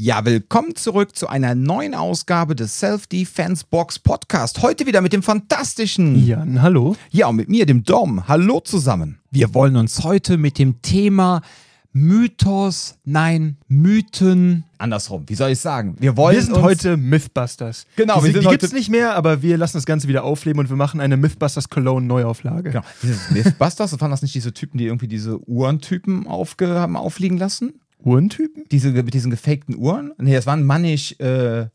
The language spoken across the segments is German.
Ja, willkommen zurück zu einer neuen Ausgabe des Self-Defense Box Podcast. Heute wieder mit dem fantastischen Jan, hallo. Ja, und mit mir, dem Dom. Hallo zusammen. Wir wollen uns heute mit dem Thema Mythos, nein, Mythen, andersrum, wie soll ich sagen? Wir wollen Wir sind heute Mythbusters. Genau, die, wir sind die heute- gibt's nicht mehr, aber wir lassen das Ganze wieder aufleben und wir machen eine Mythbusters Cologne Neuauflage. Genau. Mythbusters, waren das nicht diese Typen, die irgendwie diese Uhrentypen aufge haben aufliegen lassen? Uhrentypen? Diese mit diesen gefakten Uhren? Nee, das waren mannig, äh,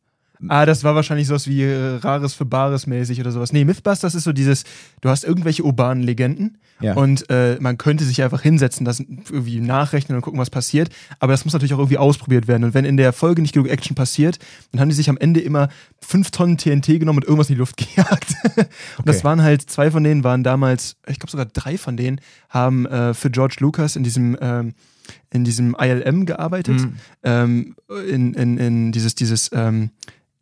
Ah, das war wahrscheinlich sowas wie äh, Rares für Bares mäßig oder sowas. Nee, Mythbusters ist so dieses, du hast irgendwelche urbanen Legenden Ja. und äh, man könnte sich einfach hinsetzen, das irgendwie nachrechnen und gucken, was passiert. Aber das muss natürlich auch irgendwie ausprobiert werden. Und wenn in der Folge nicht genug Action passiert, dann haben die sich am Ende immer fünf Tonnen TNT genommen und irgendwas in die Luft gejagt. und das waren halt, zwei von denen waren damals, ich glaube sogar drei von denen, haben äh, für George Lucas in diesem ähm, in diesem ILM gearbeitet, Mhm. ähm, in, in, in dieses, dieses ähm,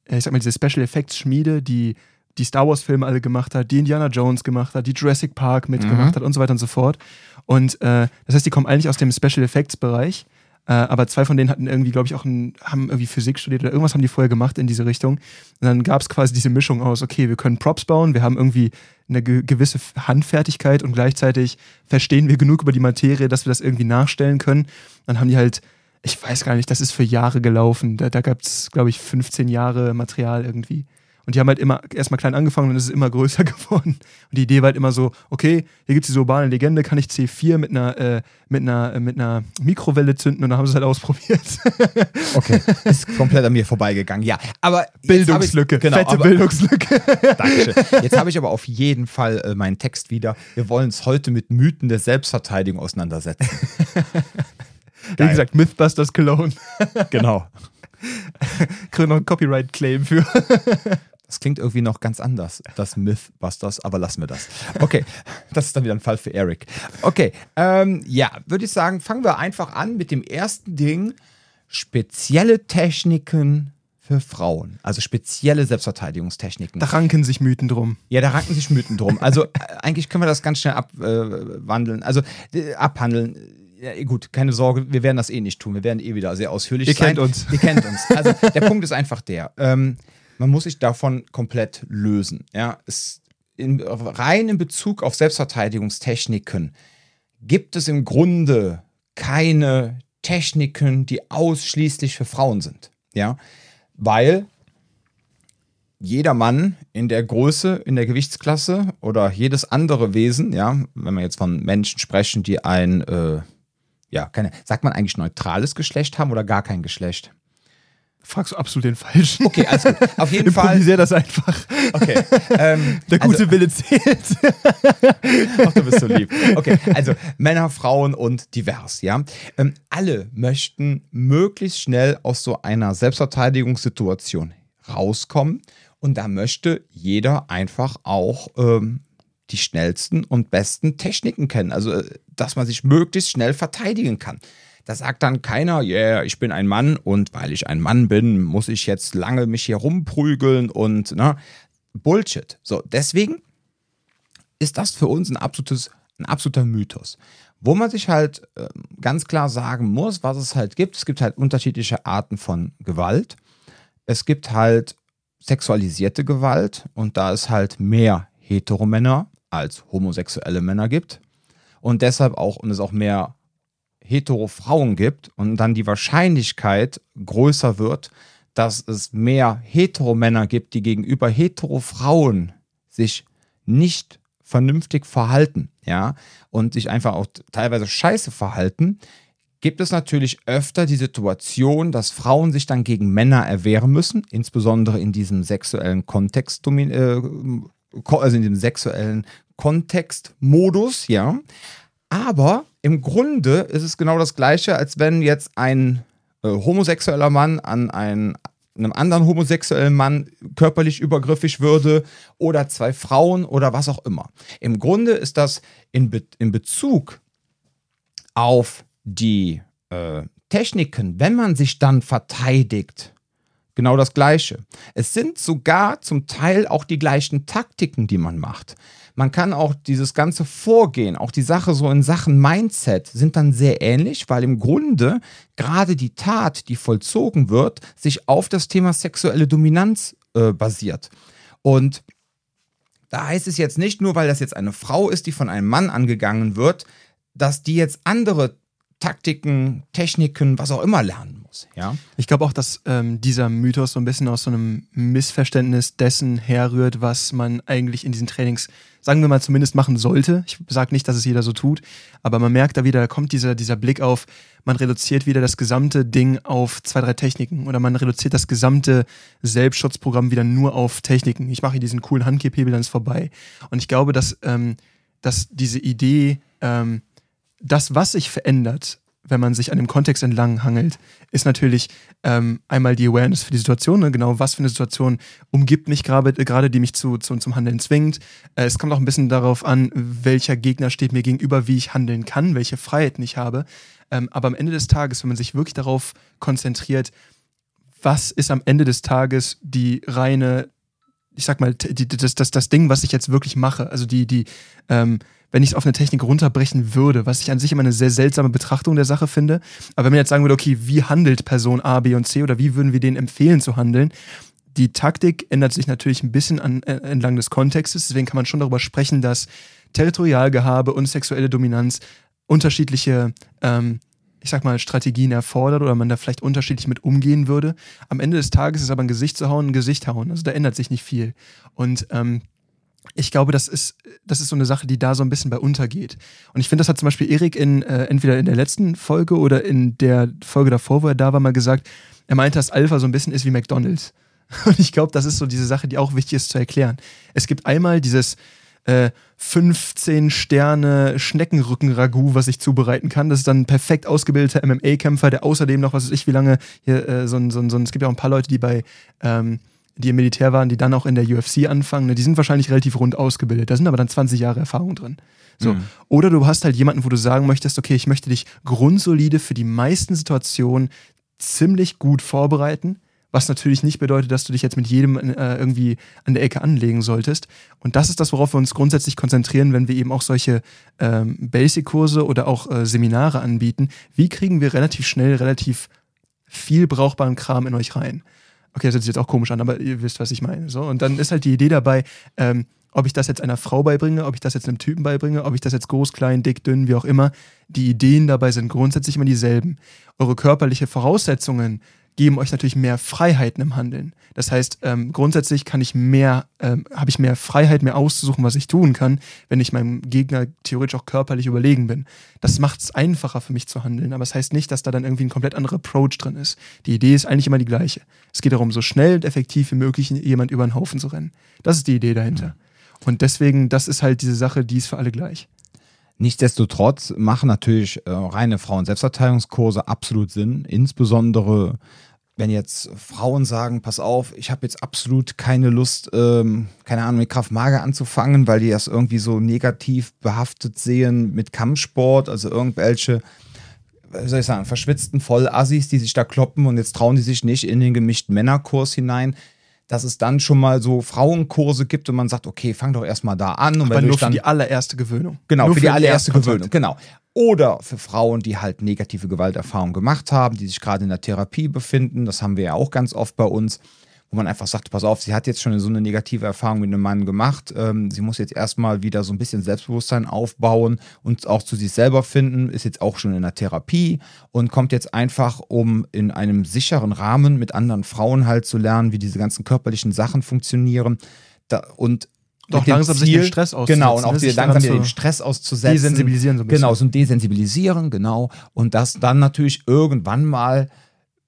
ich sag mal, diese Special Effects Schmiede, die die Star Wars Filme alle gemacht hat, die Indiana Jones gemacht hat, die Jurassic Park mitgemacht hat und so weiter und so fort. Und äh, das heißt, die kommen eigentlich aus dem Special Effects Bereich. Äh, aber zwei von denen hatten irgendwie, glaube ich, auch ein, haben irgendwie Physik studiert oder irgendwas haben die vorher gemacht in diese Richtung. Und dann gab es quasi diese Mischung aus, okay, wir können Props bauen, wir haben irgendwie eine ge gewisse Handfertigkeit und gleichzeitig verstehen wir genug über die Materie, dass wir das irgendwie nachstellen können. Dann haben die halt, ich weiß gar nicht, das ist für Jahre gelaufen. Da, da gab es, glaube ich, 15 Jahre Material irgendwie. Und die haben halt immer erstmal klein angefangen und es ist immer größer geworden. Und die Idee war halt immer so, okay, hier gibt es diese urbane Legende, kann ich C4 mit einer, äh, mit einer, äh, mit einer Mikrowelle zünden und dann haben sie es halt ausprobiert. okay, ist komplett an mir vorbeigegangen. Ja, aber Bildungslücke, ich, genau, fette aber, Bildungslücke. Dankeschön. Jetzt habe ich aber auf jeden Fall äh, meinen Text wieder. Wir wollen uns heute mit Mythen der Selbstverteidigung auseinandersetzen. Wie gesagt, Mythbusters Cologne. genau. Kriegen noch einen Copyright-Claim für. Das klingt irgendwie noch ganz anders, das Mythbusters, aber lassen wir das. Okay, das ist dann wieder ein Fall für Eric. Okay, ähm, ja, würde ich sagen, fangen wir einfach an mit dem ersten Ding. Spezielle Techniken für Frauen, also spezielle Selbstverteidigungstechniken. Da ranken sich Mythen drum. Ja, da ranken sich Mythen drum. Also äh, eigentlich können wir das ganz schnell abwandeln, also äh, abhandeln. Ja, eh gut, keine Sorge, wir werden das eh nicht tun. Wir werden eh wieder sehr ausführlich Ihr sein. kennt uns. Ihr kennt uns. Also der Punkt ist einfach der. Ähm, man muss sich davon komplett lösen. Ja, es, in, rein in Bezug auf Selbstverteidigungstechniken gibt es im Grunde keine Techniken, die ausschließlich für Frauen sind. Ja, weil jeder Mann in der Größe, in der Gewichtsklasse oder jedes andere Wesen, ja, wenn wir jetzt von Menschen sprechen, die ein, äh, ja, keine, sagt man eigentlich neutrales Geschlecht haben oder gar kein Geschlecht? Fragst du absolut den Falschen. Okay, also auf jeden Fall. Improvisier das einfach. Okay. Ähm, Der gute also, Wille zählt. Ach, du bist so lieb. Okay, also Männer, Frauen und divers, ja. Ähm, alle möchten möglichst schnell aus so einer Selbstverteidigungssituation rauskommen und da möchte jeder einfach auch ähm, die schnellsten und besten Techniken kennen. Also, äh, dass man sich möglichst schnell verteidigen kann. Da sagt dann keiner, yeah, ich bin ein Mann und weil ich ein Mann bin, muss ich jetzt lange mich hier rumprügeln und ne, Bullshit. So, deswegen ist das für uns ein, absolutes, ein absoluter Mythos. Wo man sich halt ähm, ganz klar sagen muss, was es halt gibt. Es gibt halt unterschiedliche Arten von Gewalt. Es gibt halt sexualisierte Gewalt und da es halt mehr Heteromänner als homosexuelle Männer gibt und deshalb auch und es auch mehr Hetero-Frauen gibt und dann die Wahrscheinlichkeit größer wird, dass es mehr Heteromänner gibt, die gegenüber Hetero-Frauen sich nicht vernünftig verhalten, ja, und sich einfach auch teilweise scheiße verhalten, gibt es natürlich öfter die Situation, dass Frauen sich dann gegen Männer erwehren müssen, insbesondere in diesem sexuellen Kontext, äh, also in dem sexuellen Kontextmodus, ja. Aber im Grunde ist es genau das Gleiche, als wenn jetzt ein äh, homosexueller Mann an einen, einem anderen homosexuellen Mann körperlich übergriffig würde oder zwei Frauen oder was auch immer. Im Grunde ist das in, Be in Bezug auf die äh, Techniken, wenn man sich dann verteidigt, genau das Gleiche. Es sind sogar zum Teil auch die gleichen Taktiken, die man macht. Man kann auch dieses ganze Vorgehen, auch die Sache so in Sachen Mindset sind dann sehr ähnlich, weil im Grunde gerade die Tat, die vollzogen wird, sich auf das Thema sexuelle Dominanz äh, basiert. Und da heißt es jetzt nicht nur, weil das jetzt eine Frau ist, die von einem Mann angegangen wird, dass die jetzt andere Taktiken, Techniken, was auch immer lernen muss. Ja? Ich glaube auch, dass ähm, dieser Mythos so ein bisschen aus so einem Missverständnis dessen herrührt, was man eigentlich in diesen Trainings, sagen wir mal, zumindest machen sollte. Ich sage nicht, dass es jeder so tut, aber man merkt da wieder, da kommt dieser, dieser Blick auf, man reduziert wieder das gesamte Ding auf zwei, drei Techniken oder man reduziert das gesamte Selbstschutzprogramm wieder nur auf Techniken. Ich mache hier diesen coolen Handkiphebel, dann ist vorbei. Und ich glaube, dass, ähm, dass diese Idee, ähm, das, was sich verändert, wenn man sich an dem Kontext entlang hangelt, ist natürlich ähm, einmal die Awareness für die Situation, ne? genau was für eine Situation umgibt mich gerade, die mich zu, zu, zum Handeln zwingt. Äh, es kommt auch ein bisschen darauf an, welcher Gegner steht mir gegenüber, wie ich handeln kann, welche Freiheiten ich habe. Ähm, aber am Ende des Tages, wenn man sich wirklich darauf konzentriert, was ist am Ende des Tages die reine, ich sag mal, die, das, das, das Ding, was ich jetzt wirklich mache, also die, die, ähm, wenn ich es auf eine Technik runterbrechen würde, was ich an sich immer eine sehr seltsame Betrachtung der Sache finde. Aber wenn man jetzt sagen würde, okay, wie handelt Person A, B und C oder wie würden wir denen empfehlen zu handeln? Die Taktik ändert sich natürlich ein bisschen an, äh, entlang des Kontextes. Deswegen kann man schon darüber sprechen, dass Territorialgehabe und sexuelle Dominanz unterschiedliche, ähm, ich sag mal, Strategien erfordert oder man da vielleicht unterschiedlich mit umgehen würde. Am Ende des Tages ist aber ein Gesicht zu hauen, ein Gesicht hauen. Also da ändert sich nicht viel. Und ähm, ich glaube, das ist, das ist so eine Sache, die da so ein bisschen bei untergeht. Und ich finde, das hat zum Beispiel Erik in, äh, entweder in der letzten Folge oder in der Folge davor, wo er da war, mal gesagt, er meinte, dass Alpha so ein bisschen ist wie McDonalds. Und ich glaube, das ist so diese Sache, die auch wichtig ist zu erklären. Es gibt einmal dieses äh, 15 Sterne Schneckenrücken-Ragout, was ich zubereiten kann. Das ist dann ein perfekt ausgebildeter MMA-Kämpfer, der außerdem noch, was weiß ich, wie lange hier äh, so ein, so ein, so ein, es gibt ja auch ein paar Leute, die bei ähm, die im Militär waren, die dann auch in der UFC anfangen, ne, die sind wahrscheinlich relativ rund ausgebildet. Da sind aber dann 20 Jahre Erfahrung drin. So. Mhm. Oder du hast halt jemanden, wo du sagen möchtest, okay, ich möchte dich grundsolide für die meisten Situationen ziemlich gut vorbereiten, was natürlich nicht bedeutet, dass du dich jetzt mit jedem äh, irgendwie an der Ecke anlegen solltest. Und das ist das, worauf wir uns grundsätzlich konzentrieren, wenn wir eben auch solche ähm, Basic-Kurse oder auch äh, Seminare anbieten. Wie kriegen wir relativ schnell relativ viel brauchbaren Kram in euch rein? Okay, das hört sich jetzt auch komisch an, aber ihr wisst, was ich meine. So, und dann ist halt die Idee dabei, ähm, ob ich das jetzt einer Frau beibringe, ob ich das jetzt einem Typen beibringe, ob ich das jetzt groß, klein, dick, dünn, wie auch immer. Die Ideen dabei sind grundsätzlich immer dieselben. Eure körperliche Voraussetzungen geben euch natürlich mehr Freiheiten im Handeln. Das heißt, ähm, grundsätzlich kann ich mehr, ähm, habe ich mehr Freiheit, mehr auszusuchen, was ich tun kann, wenn ich meinem Gegner theoretisch auch körperlich überlegen bin. Das macht es einfacher für mich zu handeln, aber es das heißt nicht, dass da dann irgendwie ein komplett anderer Approach drin ist. Die Idee ist eigentlich immer die gleiche. Es geht darum, so schnell und effektiv wie möglich jemand über den Haufen zu rennen. Das ist die Idee dahinter. Und deswegen, das ist halt diese Sache, die ist für alle gleich. Nichtsdestotrotz machen natürlich äh, reine Frauen-Selbstverteidigungskurse absolut Sinn, insbesondere wenn jetzt Frauen sagen, pass auf, ich habe jetzt absolut keine Lust, ähm, keine Ahnung, mit Kraftmager anzufangen, weil die das irgendwie so negativ behaftet sehen mit Kampfsport, also irgendwelche, wie soll ich sagen, verschwitzten Vollassis, die sich da kloppen und jetzt trauen die sich nicht in den gemischten Männerkurs hinein dass es dann schon mal so Frauenkurse gibt und man sagt, okay, fang doch erstmal da an. Und Aber nur für dann, die allererste Gewöhnung. Genau, nur für, die allererste Gewöhnung, genau. Oder für Frauen, die halt negative Gewalterfahrungen gemacht haben, die sich gerade in der Therapie befinden. Das haben wir ja auch ganz oft bei uns wo man einfach sagt, pass auf, sie hat jetzt schon so eine negative Erfahrung mit einem Mann gemacht. Ähm, sie muss jetzt erstmal wieder so ein bisschen Selbstbewusstsein aufbauen und auch zu sich selber finden, ist jetzt auch schon in der Therapie und kommt jetzt einfach, um in einem sicheren Rahmen mit anderen Frauen halt zu lernen, wie diese ganzen körperlichen Sachen funktionieren. Da, und doch langsam Ziel, sich den Stress auszusetzen. Genau, und auch ne? langsam den Stress auszusetzen. Desensibilisieren so ein bisschen. Genau, so ein Desensibilisieren, genau. Und das dann natürlich irgendwann mal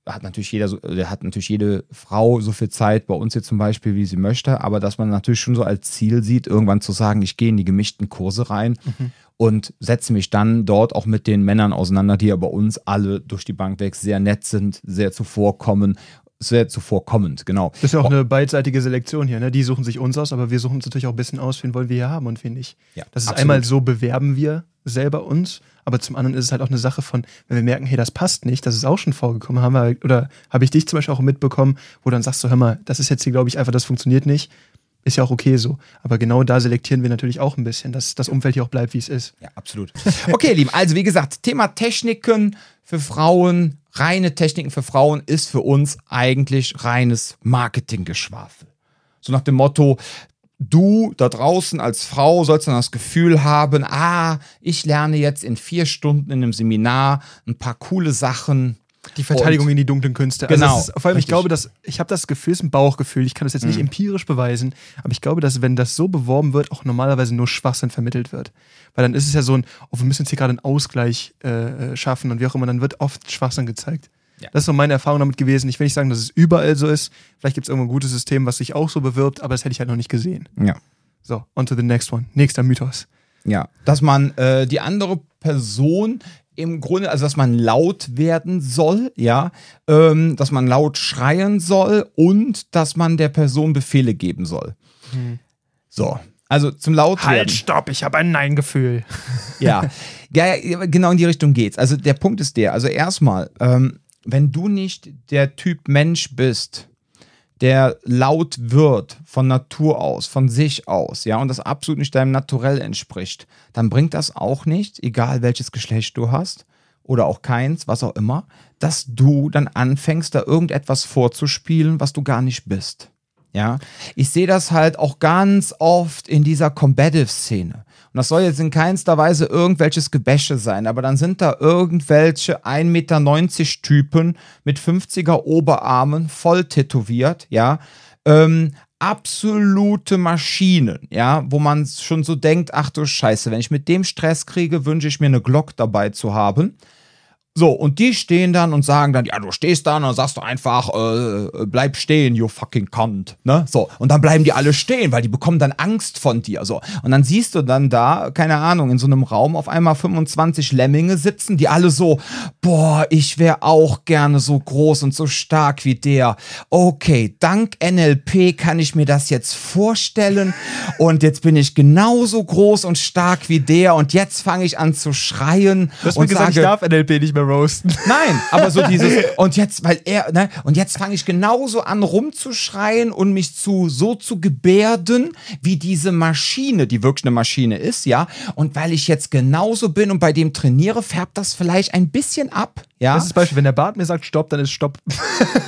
hat natürlich jeder, der hat natürlich jede Frau so viel Zeit bei uns hier zum Beispiel, wie sie möchte, aber dass man natürlich schon so als Ziel sieht, irgendwann zu sagen, ich gehe in die gemischten Kurse rein mhm. und setze mich dann dort auch mit den Männern auseinander, die ja bei uns alle durch die Bank weg sehr nett sind, sehr zuvorkommen sehr zuvorkommend, genau. Das ist ja auch eine beidseitige Selektion hier, ne? Die suchen sich uns aus, aber wir suchen uns natürlich auch ein bisschen aus, wen wollen wir hier haben und wen nicht. Ja, das ist absolut. einmal so bewerben wir selber uns, Aber zum anderen ist es halt auch eine Sache von, wenn wir merken, hey, das passt nicht, das ist auch schon vorgekommen, haben wir, oder habe ich dich zum Beispiel auch mitbekommen, wo dann sagst du, hör mal, das ist jetzt hier, glaube ich, einfach, das funktioniert nicht. Ist ja auch okay so. Aber genau da selektieren wir natürlich auch ein bisschen, dass das Umfeld hier auch bleibt, wie es ist. Ja, absolut. Okay, Lieben, also wie gesagt, Thema Techniken für Frauen, reine Techniken für Frauen ist für uns eigentlich reines Marketinggeschwafel. So nach dem Motto, du da draußen als Frau sollst dann das Gefühl haben, ah, ich lerne jetzt in vier Stunden in einem Seminar ein paar coole Sachen, die Verteidigung und, in die dunklen Künste. Also genau. Ist, vor allem, richtig. ich glaube, dass ich habe das Gefühl, es ist ein Bauchgefühl. Ich kann das jetzt nicht mhm. empirisch beweisen, aber ich glaube, dass wenn das so beworben wird, auch normalerweise nur Schwachsinn vermittelt wird. Weil dann ist es ja so ein, oh, wir müssen jetzt hier gerade einen Ausgleich äh, äh, schaffen und wie auch immer, dann wird oft Schwachsinn gezeigt. Ja. Das ist so meine Erfahrung damit gewesen. Ich will nicht sagen, dass es überall so ist. Vielleicht gibt es irgendwo ein gutes System, was sich auch so bewirbt, aber das hätte ich halt noch nicht gesehen. Ja. So, on to the next one. Nächster Mythos. Ja, dass man äh, die andere Person im Grunde, also dass man laut werden soll, ja, ähm, dass man laut schreien soll und dass man der Person Befehle geben soll. Hm. So, also zum laut Halt, stopp, ich habe ein Nein-Gefühl. Ja. ja, genau in die Richtung geht's. Also der Punkt ist der, also erstmal, ähm, wenn du nicht der Typ Mensch bist, der laut wird von Natur aus, von sich aus, ja, und das absolut nicht deinem Naturell entspricht, dann bringt das auch nicht, egal welches Geschlecht du hast oder auch keins, was auch immer, dass du dann anfängst, da irgendetwas vorzuspielen, was du gar nicht bist. Ja, ich sehe das halt auch ganz oft in dieser Combative-Szene. Und das soll jetzt in keinster Weise irgendwelches Gebäsche sein, aber dann sind da irgendwelche 1,90 Meter Typen mit 50er Oberarmen, voll tätowiert, ja. Ähm, absolute Maschinen, ja, wo man schon so denkt, ach du Scheiße, wenn ich mit dem Stress kriege, wünsche ich mir eine Glock dabei zu haben. So, und die stehen dann und sagen dann, ja, du stehst da und dann sagst du einfach, äh, bleib stehen, you fucking cunt. Ne? So, und dann bleiben die alle stehen, weil die bekommen dann Angst von dir. So. Und dann siehst du dann da, keine Ahnung, in so einem Raum auf einmal 25 Lemminge sitzen, die alle so, boah, ich wäre auch gerne so groß und so stark wie der. Okay, dank NLP kann ich mir das jetzt vorstellen. Und jetzt bin ich genauso groß und stark wie der. Und jetzt fange ich an zu schreien. Du hast und mir gesagt, sage, ich darf NLP nicht mehr roasten. Nein, aber so dieses, und jetzt, weil er, ne, und jetzt fange ich genauso an rumzuschreien und mich zu, so zu gebärden, wie diese Maschine, die wirklich eine Maschine ist, ja. Und weil ich jetzt genauso bin und bei dem trainiere, färbt das vielleicht ein bisschen ab, ja. Das ist Beispiel, wenn der Bart mir sagt Stopp, dann ist Stopp.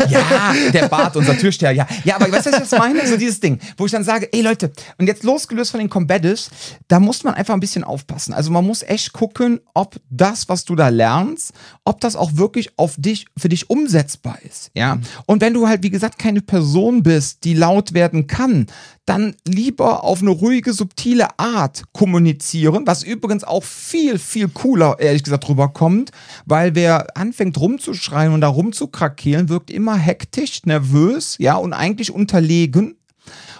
Ja, der Bart, unser Türsteher, ja. Ja, aber weißt du, was ich jetzt meine? So dieses Ding, wo ich dann sage, ey Leute, und jetzt losgelöst von den Combatives, da muss man einfach ein bisschen aufpassen. Also man muss echt gucken, ob das, was du da lernst, ob das auch wirklich auf dich, für dich umsetzbar ist. Ja. Mhm. Und wenn du halt, wie gesagt, keine Person bist, die laut werden kann, dann lieber auf eine ruhige, subtile Art kommunizieren, was übrigens auch viel, viel cooler, ehrlich gesagt, rüberkommt, weil wer anfängt rumzuschreien und da rumzukrakeelen, wirkt immer hektisch, nervös, ja, und eigentlich unterlegen.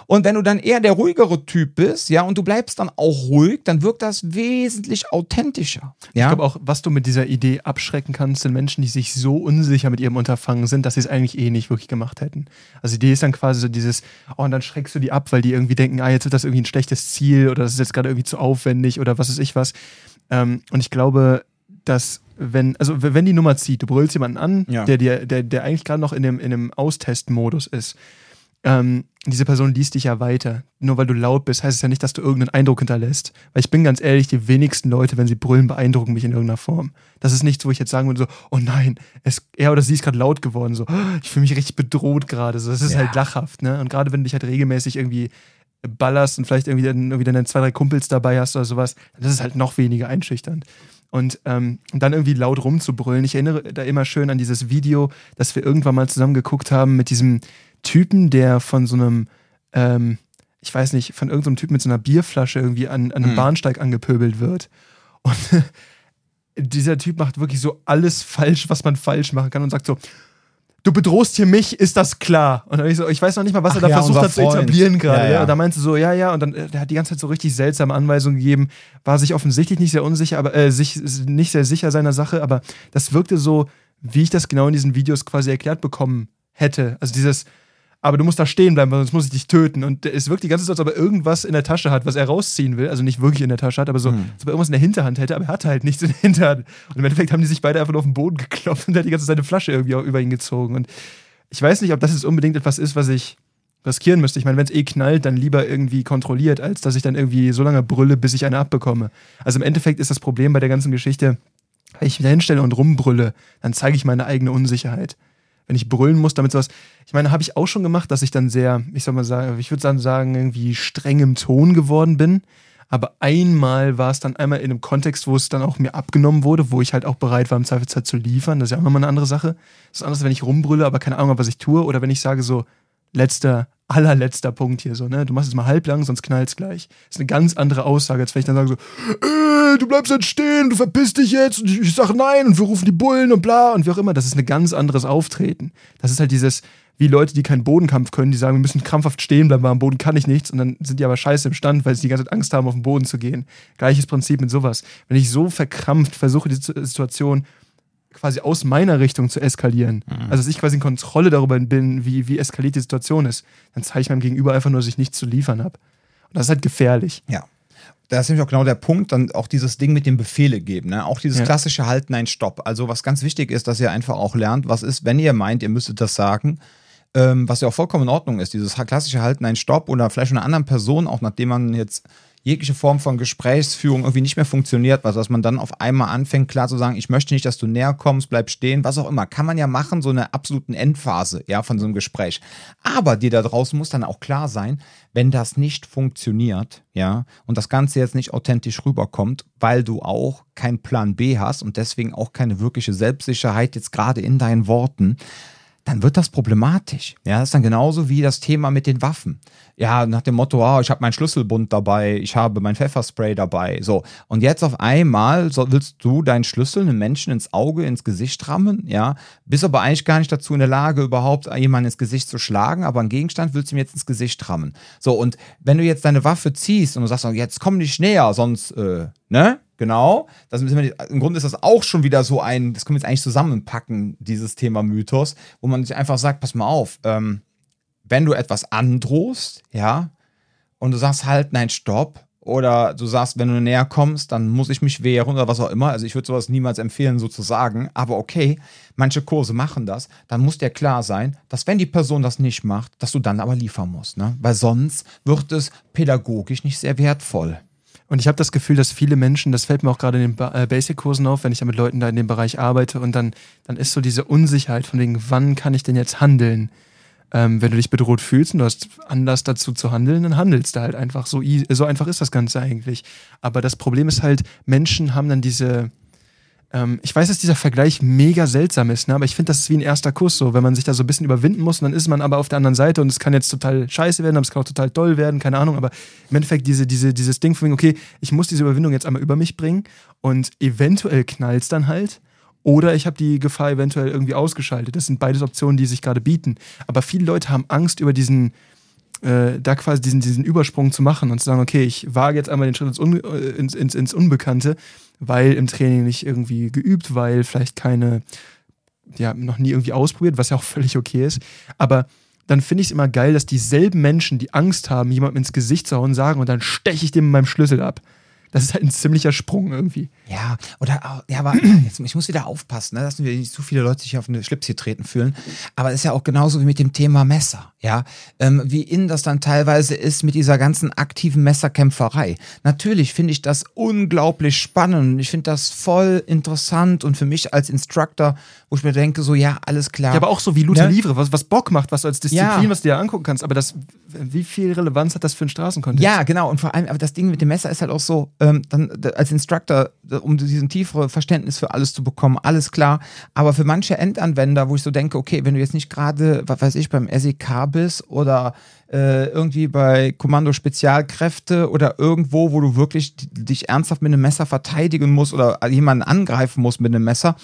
Und wenn du dann eher der ruhigere Typ bist, ja, und du bleibst dann auch ruhig, dann wirkt das wesentlich authentischer. Ja? Ich glaube auch, was du mit dieser Idee abschrecken kannst, sind Menschen, die sich so unsicher mit ihrem Unterfangen sind, dass sie es eigentlich eh nicht wirklich gemacht hätten. Also die Idee ist dann quasi so dieses, oh, und dann schreckst du die ab, weil die irgendwie denken, ah, jetzt wird das irgendwie ein schlechtes Ziel oder das ist jetzt gerade irgendwie zu aufwendig oder was weiß ich was. Ähm, und ich glaube, dass wenn, also wenn die Nummer zieht, du brüllst jemanden an, ja. der, der, der, der eigentlich gerade noch in dem, in dem Austestmodus ist ähm, diese Person liest dich ja weiter. Nur weil du laut bist, heißt es ja nicht, dass du irgendeinen Eindruck hinterlässt. Weil ich bin ganz ehrlich, die wenigsten Leute, wenn sie brüllen, beeindrucken mich in irgendeiner Form. Das ist nichts, wo ich jetzt sagen würde, so, oh nein, es, er oder sie ist gerade laut geworden. So, ich fühle mich richtig bedroht gerade. So, das ist ja. halt lachhaft, ne? Und gerade wenn du dich halt regelmäßig irgendwie ballerst und vielleicht irgendwie dann, irgendwie dann zwei, drei Kumpels dabei hast oder sowas, das ist halt noch weniger einschüchternd. Und ähm, dann irgendwie laut rumzubrüllen. Ich erinnere da immer schön an dieses Video, das wir irgendwann mal zusammen geguckt haben mit diesem, Typen, der von so einem, ähm, ich weiß nicht, von irgendeinem Typen mit so einer Bierflasche irgendwie an, an einem mhm. Bahnsteig angepöbelt wird. Und dieser Typ macht wirklich so alles falsch, was man falsch machen kann und sagt so, du bedrohst hier mich, ist das klar? Und dann ich so, ich weiß noch nicht mal, was Ach er da ja, versucht hat Freund. zu etablieren gerade. Ja, ja. Und da meinte so, ja, ja, und dann äh, der hat die ganze Zeit so richtig seltsame Anweisungen gegeben, war sich offensichtlich nicht sehr unsicher, aber äh, sich nicht sehr sicher seiner Sache, aber das wirkte so, wie ich das genau in diesen Videos quasi erklärt bekommen hätte. Also dieses, aber du musst da stehen bleiben, weil sonst muss ich dich töten. Und es wirkt die ganze Zeit, als ob er irgendwas in der Tasche hat, was er rausziehen will. Also nicht wirklich in der Tasche hat, aber so, hm. als ob er irgendwas in der Hinterhand hätte, aber er hatte halt nichts in der Hinterhand. Und im Endeffekt haben die sich beide einfach nur auf den Boden geklopft und er hat die ganze Zeit eine Flasche irgendwie auch über ihn gezogen. Und ich weiß nicht, ob das jetzt unbedingt etwas ist, was ich riskieren müsste. Ich meine, wenn es eh knallt, dann lieber irgendwie kontrolliert, als dass ich dann irgendwie so lange brülle, bis ich eine abbekomme. Also im Endeffekt ist das Problem bei der ganzen Geschichte, wenn ich mich da hinstelle und rumbrülle, dann zeige ich meine eigene Unsicherheit wenn ich brüllen muss, damit sowas. Ich meine, habe ich auch schon gemacht, dass ich dann sehr, ich soll mal sagen, ich würde sagen, irgendwie streng im Ton geworden bin. Aber einmal war es dann einmal in einem Kontext, wo es dann auch mir abgenommen wurde, wo ich halt auch bereit war, im Zweifelsfall zu liefern. Das ist ja auch nochmal eine andere Sache. Das ist anders, wenn ich rumbrülle, aber keine Ahnung, was ich tue. Oder wenn ich sage so, letzter, allerletzter Punkt hier so, ne? Du machst es mal halblang, sonst knallt's gleich. Das ist eine ganz andere Aussage, als wenn ich dann sage so, äh, du bleibst jetzt stehen, du verpisst dich jetzt und ich, ich sag nein und wir rufen die Bullen und bla und wie auch immer. Das ist ein ganz anderes Auftreten. Das ist halt dieses, wie Leute, die keinen Bodenkampf können, die sagen, wir müssen krampfhaft stehen bleiben, weil am Boden kann ich nichts und dann sind die aber scheiße im Stand, weil sie die ganze Zeit Angst haben, auf den Boden zu gehen. Gleiches Prinzip mit sowas. Wenn ich so verkrampft versuche, die Situation quasi aus meiner Richtung zu eskalieren. Mhm. Also, dass ich quasi in Kontrolle darüber bin, wie, wie eskaliert die Situation ist. Dann zeige ich meinem Gegenüber einfach nur, dass ich nichts zu liefern habe. Und das ist halt gefährlich. Ja. Da ist nämlich auch genau der Punkt, dann auch dieses Ding mit dem Befehle geben. Ne? Auch dieses ja. klassische Halten, ein Stopp. Also, was ganz wichtig ist, dass ihr einfach auch lernt, was ist, wenn ihr meint, ihr müsstet das sagen, ähm, was ja auch vollkommen in Ordnung ist, dieses klassische Halten, ein Stopp oder vielleicht einer anderen Person, auch nachdem man jetzt jegliche Form von Gesprächsführung irgendwie nicht mehr funktioniert, also dass man dann auf einmal anfängt, klar zu sagen, ich möchte nicht, dass du näher kommst, bleib stehen, was auch immer. Kann man ja machen, so eine absoluten Endphase, ja, von so einem Gespräch. Aber dir da draußen muss dann auch klar sein, wenn das nicht funktioniert, ja, und das Ganze jetzt nicht authentisch rüberkommt, weil du auch keinen Plan B hast und deswegen auch keine wirkliche Selbstsicherheit jetzt gerade in deinen Worten, dann wird das problematisch. Ja, das ist dann genauso wie das Thema mit den Waffen. Ja, nach dem Motto, oh, ich habe meinen Schlüsselbund dabei, ich habe mein Pfefferspray dabei. So, und jetzt auf einmal so, willst du deinen Schlüssel einem Menschen ins Auge, ins Gesicht rammen, ja, bist aber eigentlich gar nicht dazu in der Lage, überhaupt jemanden ins Gesicht zu schlagen, aber einen Gegenstand willst du ihm jetzt ins Gesicht rammen. So, und wenn du jetzt deine Waffe ziehst und du sagst, jetzt komm nicht näher, sonst, äh, ne? Genau. Das ist Im Grunde ist das auch schon wieder so ein, das können wir jetzt eigentlich zusammenpacken, dieses Thema Mythos, wo man sich einfach sagt, pass mal auf, ähm, wenn du etwas androhst, ja, und du sagst halt, nein, stopp, oder du sagst, wenn du näher kommst, dann muss ich mich wehren oder was auch immer. Also ich würde sowas niemals empfehlen, so zu sagen. Aber okay, manche Kurse machen das. Dann muss dir klar sein, dass wenn die Person das nicht macht, dass du dann aber liefern musst. Ne? Weil sonst wird es pädagogisch nicht sehr wertvoll. Und ich habe das Gefühl, dass viele Menschen, das fällt mir auch gerade in den äh, Basic-Kursen auf, wenn ich ja mit Leuten da in dem Bereich arbeite und dann, dann ist so diese Unsicherheit von wegen, wann kann ich denn jetzt handeln? Ähm, wenn du dich bedroht fühlst und du hast Anlass dazu zu handeln, dann handelst du halt einfach. So, so einfach ist das Ganze eigentlich. Aber das Problem ist halt, Menschen haben dann diese, ähm, ich weiß, dass dieser Vergleich mega seltsam ist, ne? aber ich finde, das ist wie ein erster Kuss, so, wenn man sich da so ein bisschen überwinden muss und dann ist man aber auf der anderen Seite und es kann jetzt total scheiße werden, aber es kann auch total toll werden, keine Ahnung, aber im Endeffekt diese, diese, dieses Ding von, okay, ich muss diese Überwindung jetzt einmal über mich bringen und eventuell knallt es dann halt. Oder ich habe die Gefahr eventuell irgendwie ausgeschaltet. Das sind beides Optionen, die sich gerade bieten. Aber viele Leute haben Angst über diesen, äh, da quasi diesen, diesen Übersprung zu machen und zu sagen, okay, ich wage jetzt einmal den Schritt ins, Un äh, ins, ins, ins Unbekannte weil im Training nicht irgendwie geübt, weil vielleicht keine, ja, noch nie irgendwie ausprobiert, was ja auch völlig okay ist. Aber dann finde ich es immer geil, dass dieselben Menschen, die Angst haben, jemandem ins Gesicht zu hauen, sagen und dann steche ich dem mit meinem Schlüssel ab. Das ist halt ein ziemlicher Sprung irgendwie. Ja, oder ja, aber jetzt, ich muss wieder aufpassen, ne, dass wir nicht zu viele Leute sich auf eine Schlips hier treten fühlen. Aber es ist ja auch genauso wie mit dem Thema Messer, ja. Ähm, wie in das dann teilweise ist mit dieser ganzen aktiven Messerkämpferei. Natürlich finde ich das unglaublich spannend. Ich finde das voll interessant und für mich als Instructor, wo ich mir denke, so, ja, alles klar. Ja, aber auch so wie Luther ne? Livre, was, was Bock macht, was du als Disziplin, ja. was du dir angucken kannst. Aber das, wie viel Relevanz hat das für einen Straßenkontext? Ja, genau. Und vor allem, aber das Ding mit dem Messer ist halt auch so, ähm, dann als Instructor, um diesen tiefere Verständnis für alles zu bekommen, alles klar. Aber für manche Endanwender, wo ich so denke, okay, wenn du jetzt nicht gerade, was weiß ich, beim SEK bist oder äh, irgendwie bei Kommando Spezialkräfte oder irgendwo, wo du wirklich dich ernsthaft mit einem Messer verteidigen musst oder jemanden angreifen musst mit einem Messer,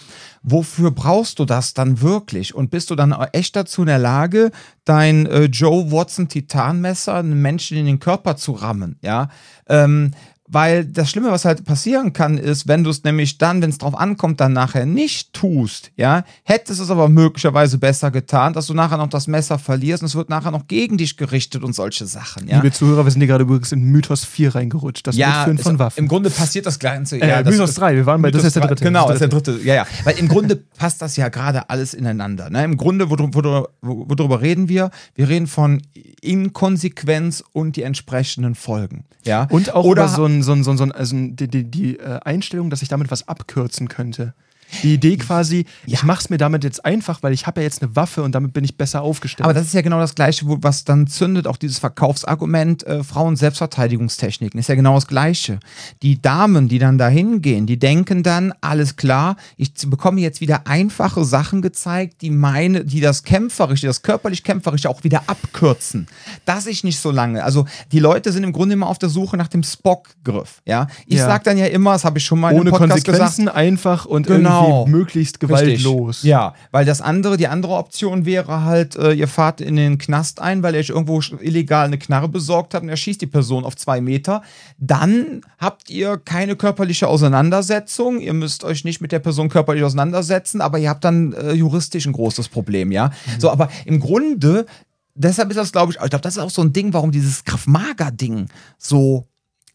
wofür brauchst du das dann wirklich? Und bist du dann echt dazu in der Lage, dein äh, Joe Watson Titanmesser einem Menschen in den Körper zu rammen? Ja, ähm, weil das Schlimme, was halt passieren kann, ist, wenn du es nämlich dann, wenn es drauf ankommt, dann nachher nicht tust, ja, hättest es aber möglicherweise besser getan, dass du nachher noch das Messer verlierst und es wird nachher noch gegen dich gerichtet und solche Sachen, ja. Liebe Zuhörer, wir sind hier gerade übrigens in Mythos 4 reingerutscht. Das ja, Mitführen von Waffen. im Grunde passiert das Ganze. Äh, ja, das Mythos ist- 3, wir waren bei, das ist der Mythos dritte. Genau, das ist der dritte. Ja, ja. Weil im Grunde passt das ja gerade alles ineinander. Ne? Im Grunde, worüber, worüber, worüber reden wir? Wir reden von Inkonsequenz und die entsprechenden Folgen. Ja? Und auch Oder über so ein, so ein, so ein, so ein also die, die, die äh, Einstellung, dass ich damit was abkürzen könnte. Die Idee quasi, ich mache es mir damit jetzt einfach, weil ich habe ja jetzt eine Waffe und damit bin ich besser aufgestellt. Aber das ist ja genau das Gleiche, was dann zündet, auch dieses Verkaufsargument äh, Frauen Selbstverteidigungstechniken, ist ja genau das Gleiche. Die Damen, die dann da hingehen, die denken dann, alles klar, ich bekomme jetzt wieder einfache Sachen gezeigt, die meine, die das kämpferische, das körperlich kämpferische auch wieder abkürzen. Dass ich nicht so lange, also die Leute sind im Grunde immer auf der Suche nach dem Spock-Griff, ja. Ich Ja. sag dann ja immer, das habe ich schon mal Ohne einem Podcast gesagt, Konsequenzen, einfach und Genau. Irgendwie möglichst gewaltlos. Richtig. Ja, weil das andere, die andere Option wäre halt, äh, ihr fahrt in den Knast ein, weil ihr euch irgendwo illegal eine Knarre besorgt habt und er schießt die Person auf zwei Meter. Dann habt ihr keine körperliche Auseinandersetzung. Ihr müsst euch nicht mit der Person körperlich auseinandersetzen, aber ihr habt dann äh, juristisch ein großes Problem, ja. So, aber im Grunde, deshalb ist das, glaube ich, ich glaube, das ist auch so ein Ding, warum dieses Kraft-Mager-Ding so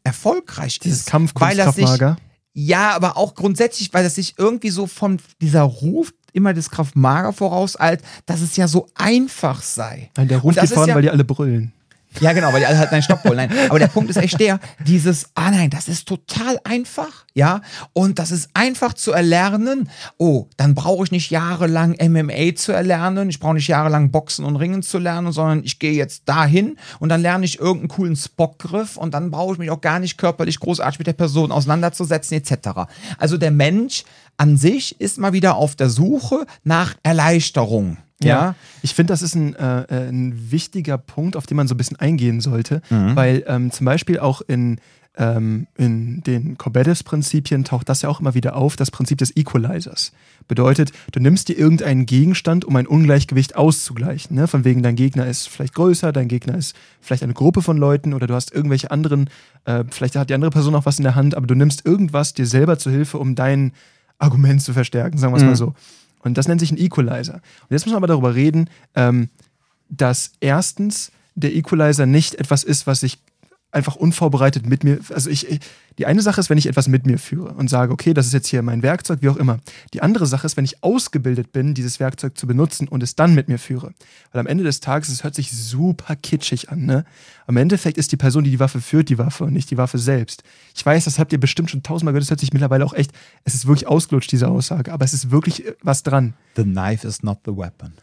erfolgreich Dieses ist. Kampfkunst Weil ja, aber auch grundsätzlich, weil das sich irgendwie so von dieser Ruf immer das Kraftmager vorauseilt, dass es ja so einfach sei. Nein, der das die voran, ja, weil die alle brüllen. Ja, genau, weil die alle halt nein, Stopp wollen. Nein. Aber der Punkt ist echt der, dieses, ah nein, das ist total einfach, ja, und das ist einfach zu erlernen. Oh, dann brauche ich nicht jahrelang MMA zu erlernen, ich brauche nicht jahrelang Boxen und Ringen zu lernen, sondern ich gehe jetzt dahin und dann lerne ich irgendeinen coolen Spockgriff und dann brauche ich mich auch gar nicht körperlich großartig mit der Person auseinanderzusetzen, etc. Also der Mensch an sich ist mal wieder auf der Suche nach Erleichterung. Ja, Ich finde, das ist ein, äh, äh, ein wichtiger Punkt, auf den man so ein bisschen eingehen sollte, Mhm. weil ähm, zum Beispiel auch in, ähm, in den Corbettis-Prinzipien taucht das ja auch immer wieder auf, das Prinzip des Equalizers. Bedeutet, du nimmst dir irgendeinen Gegenstand, um ein Ungleichgewicht auszugleichen. Ne? Von wegen, dein Gegner ist vielleicht größer, dein Gegner ist vielleicht eine Gruppe von Leuten oder du hast irgendwelche anderen, äh, vielleicht hat die andere Person auch was in der Hand, aber du nimmst irgendwas dir selber zu Hilfe, um dein Argument zu verstärken, sagen wir es mal so. Und das nennt sich ein Equalizer. Und jetzt müssen wir aber darüber reden, ähm, dass erstens der Equalizer nicht etwas ist, was ich einfach unvorbereitet mit mir, also ich, ich- die eine Sache ist, wenn ich etwas mit mir führe und sage, okay, das ist jetzt hier mein Werkzeug, wie auch immer. Die andere Sache ist, wenn ich ausgebildet bin, dieses Werkzeug zu benutzen und es dann mit mir führe. Weil am Ende des Tages, es hört sich super kitschig an, ne? Am Endeffekt ist die Person, die die Waffe führt, die Waffe und nicht die Waffe selbst. Ich weiß, das habt ihr bestimmt schon tausendmal gehört, das hört sich mittlerweile auch echt, es ist wirklich ausgelutscht, diese Aussage, aber es ist wirklich äh, was dran. the knife is not the weapon.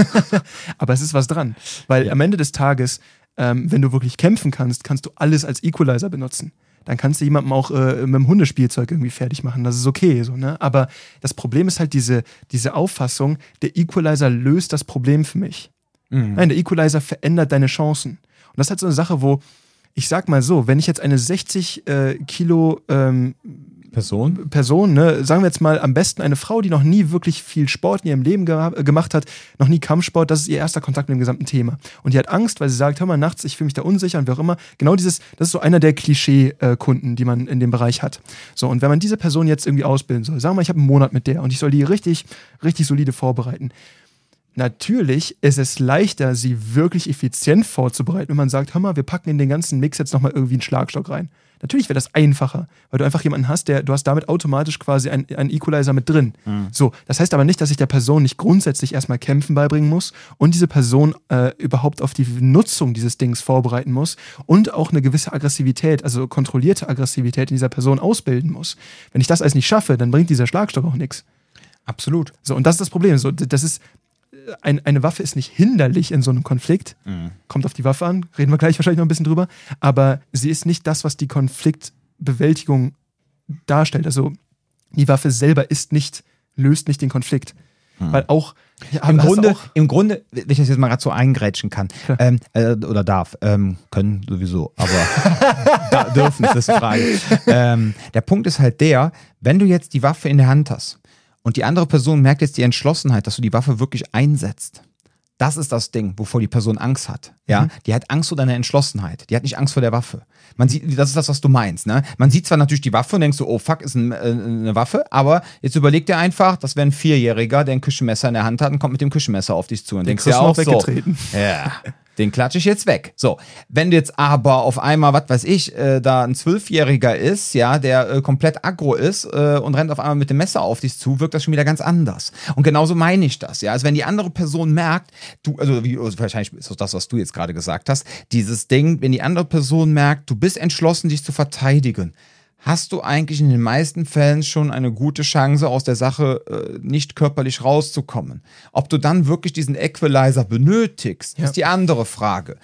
Aber es ist was dran. Weil am Ende des Tages, ähm, wenn du wirklich kämpfen kannst, kannst du alles als Equalizer benutzen. Dann kannst du jemandem auch äh, mit dem Hundespielzeug irgendwie fertig machen. Das ist okay. So, ne? Aber das Problem ist halt diese, diese Auffassung, der Equalizer löst das Problem für mich. Nein, der Equalizer verändert deine Chancen. Und das ist halt so eine Sache, wo, ich sag mal so, wenn ich jetzt eine 60 äh, Kilo ähm, Person? Person, ne, sagen wir jetzt mal am besten eine Frau, die noch nie wirklich viel Sport in ihrem Leben äh, gemacht hat, noch nie Kampfsport, das ist ihr erster Kontakt mit dem gesamten Thema. Und die hat Angst, weil sie sagt, hör mal, nachts, ich fühle mich da unsicher und wie auch immer. Genau dieses, das ist so einer der Klischee-Kunden, die man in dem Bereich hat. So, und wenn man diese Person jetzt irgendwie ausbilden soll, sagen wir mal, ich habe einen Monat mit der und ich soll die richtig, richtig solide vorbereiten. Natürlich ist es leichter, sie wirklich effizient vorzubereiten, wenn man sagt, hör mal, wir packen in den ganzen Mix jetzt nochmal irgendwie einen Schlagstock rein. Natürlich wäre das einfacher, weil du einfach jemanden hast, der, du hast damit automatisch quasi einen, einen Equalizer mit drin. So, das heißt aber nicht, dass ich der Person nicht grundsätzlich erstmal Kämpfen beibringen muss und diese Person äh, überhaupt auf die Nutzung dieses Dings vorbereiten muss und auch eine gewisse Aggressivität, also kontrollierte Aggressivität in dieser Person ausbilden muss. Wenn ich das alles nicht schaffe, dann bringt dieser Schlagstock auch nichts. Absolut. So, und das ist das Problem. So, das ist, ein, eine Waffe ist nicht hinderlich in so einem Konflikt. Kommt auf die Waffe an, reden wir gleich wahrscheinlich noch ein bisschen drüber. Aber sie ist nicht das, was die Konfliktbewältigung darstellt. Also die Waffe selber ist nicht, löst nicht den Konflikt. Weil auch. Ja, Im Grunde, auch, Im Grunde, wenn ich das jetzt mal gerade so eingrätschen kann, ähm, äh, oder darf, ähm, können sowieso, aber da, dürfen ist das die Frage. Ähm, der Punkt ist halt der, wenn du jetzt die Waffe in der Hand hast und die andere Person merkt jetzt die Entschlossenheit, dass du die Waffe wirklich einsetzt, Das ist das Ding, wovor die Person Angst hat. Ja, mhm. die hat Angst vor deiner Entschlossenheit. Die hat nicht Angst vor der Waffe. Man sieht, das ist das, was du meinst. Ne? Man sieht zwar natürlich die Waffe und denkst so, oh fuck, ist ein, äh, eine Waffe, aber jetzt überleg dir einfach, das wäre ein Vierjähriger, der ein Küchenmesser in der Hand hat und kommt mit dem Küchenmesser auf dich zu und denkst ja auch so, ja, den klatsche ich jetzt weg. So, wenn jetzt aber auf einmal, was weiß ich, äh, da ein Zwölfjähriger ist, ja, der äh, komplett aggro ist äh, und rennt auf einmal mit dem Messer auf dich zu, wirkt das schon wieder ganz anders. Und genauso meine ich das, ja. Also wenn die andere Person merkt, du, also wie, also wahrscheinlich ist das das, was du jetzt gerade gesagt hast, dieses Ding, wenn die andere Person merkt, du bist entschlossen, dich zu verteidigen, hast du eigentlich in den meisten Fällen schon eine gute Chance, aus der Sache äh, nicht körperlich rauszukommen. Ob du dann wirklich diesen Equalizer benötigst, ja. ist die andere Frage.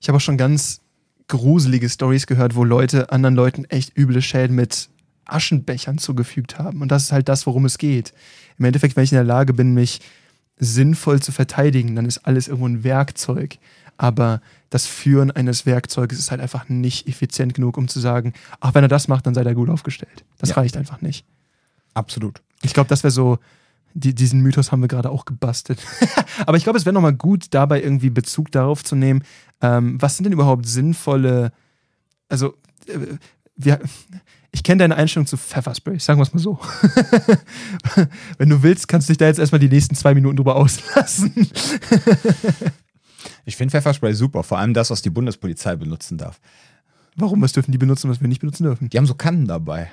Ich habe auch schon ganz gruselige Stories gehört, wo Leute anderen Leuten echt üble Schäden mit Aschenbechern zugefügt haben. Und das ist halt das, worum es geht. Im Endeffekt, wenn ich in der Lage bin, mich sinnvoll zu verteidigen, dann ist alles irgendwo ein Werkzeug. Aber das Führen eines Werkzeuges ist halt einfach nicht effizient genug, um zu sagen, ach, wenn er das macht, dann sei er gut aufgestellt. Das ja. reicht einfach nicht. Absolut. Ich glaube, das wäre so, die, diesen Mythos haben wir gerade auch gebastelt. Aber ich glaube, es wäre nochmal gut, dabei irgendwie Bezug darauf zu nehmen, ähm, was sind denn überhaupt sinnvolle, also, äh, wir, ich kenne deine Einstellung zu Pfefferspray, sagen wir es mal so. Wenn du willst, kannst du dich da jetzt erstmal die nächsten zwei Minuten drüber auslassen. Ich finde Pfefferspray super, vor allem das, was die Bundespolizei benutzen darf. Warum? Was dürfen die benutzen, was wir nicht benutzen dürfen? Die haben so Kannen dabei.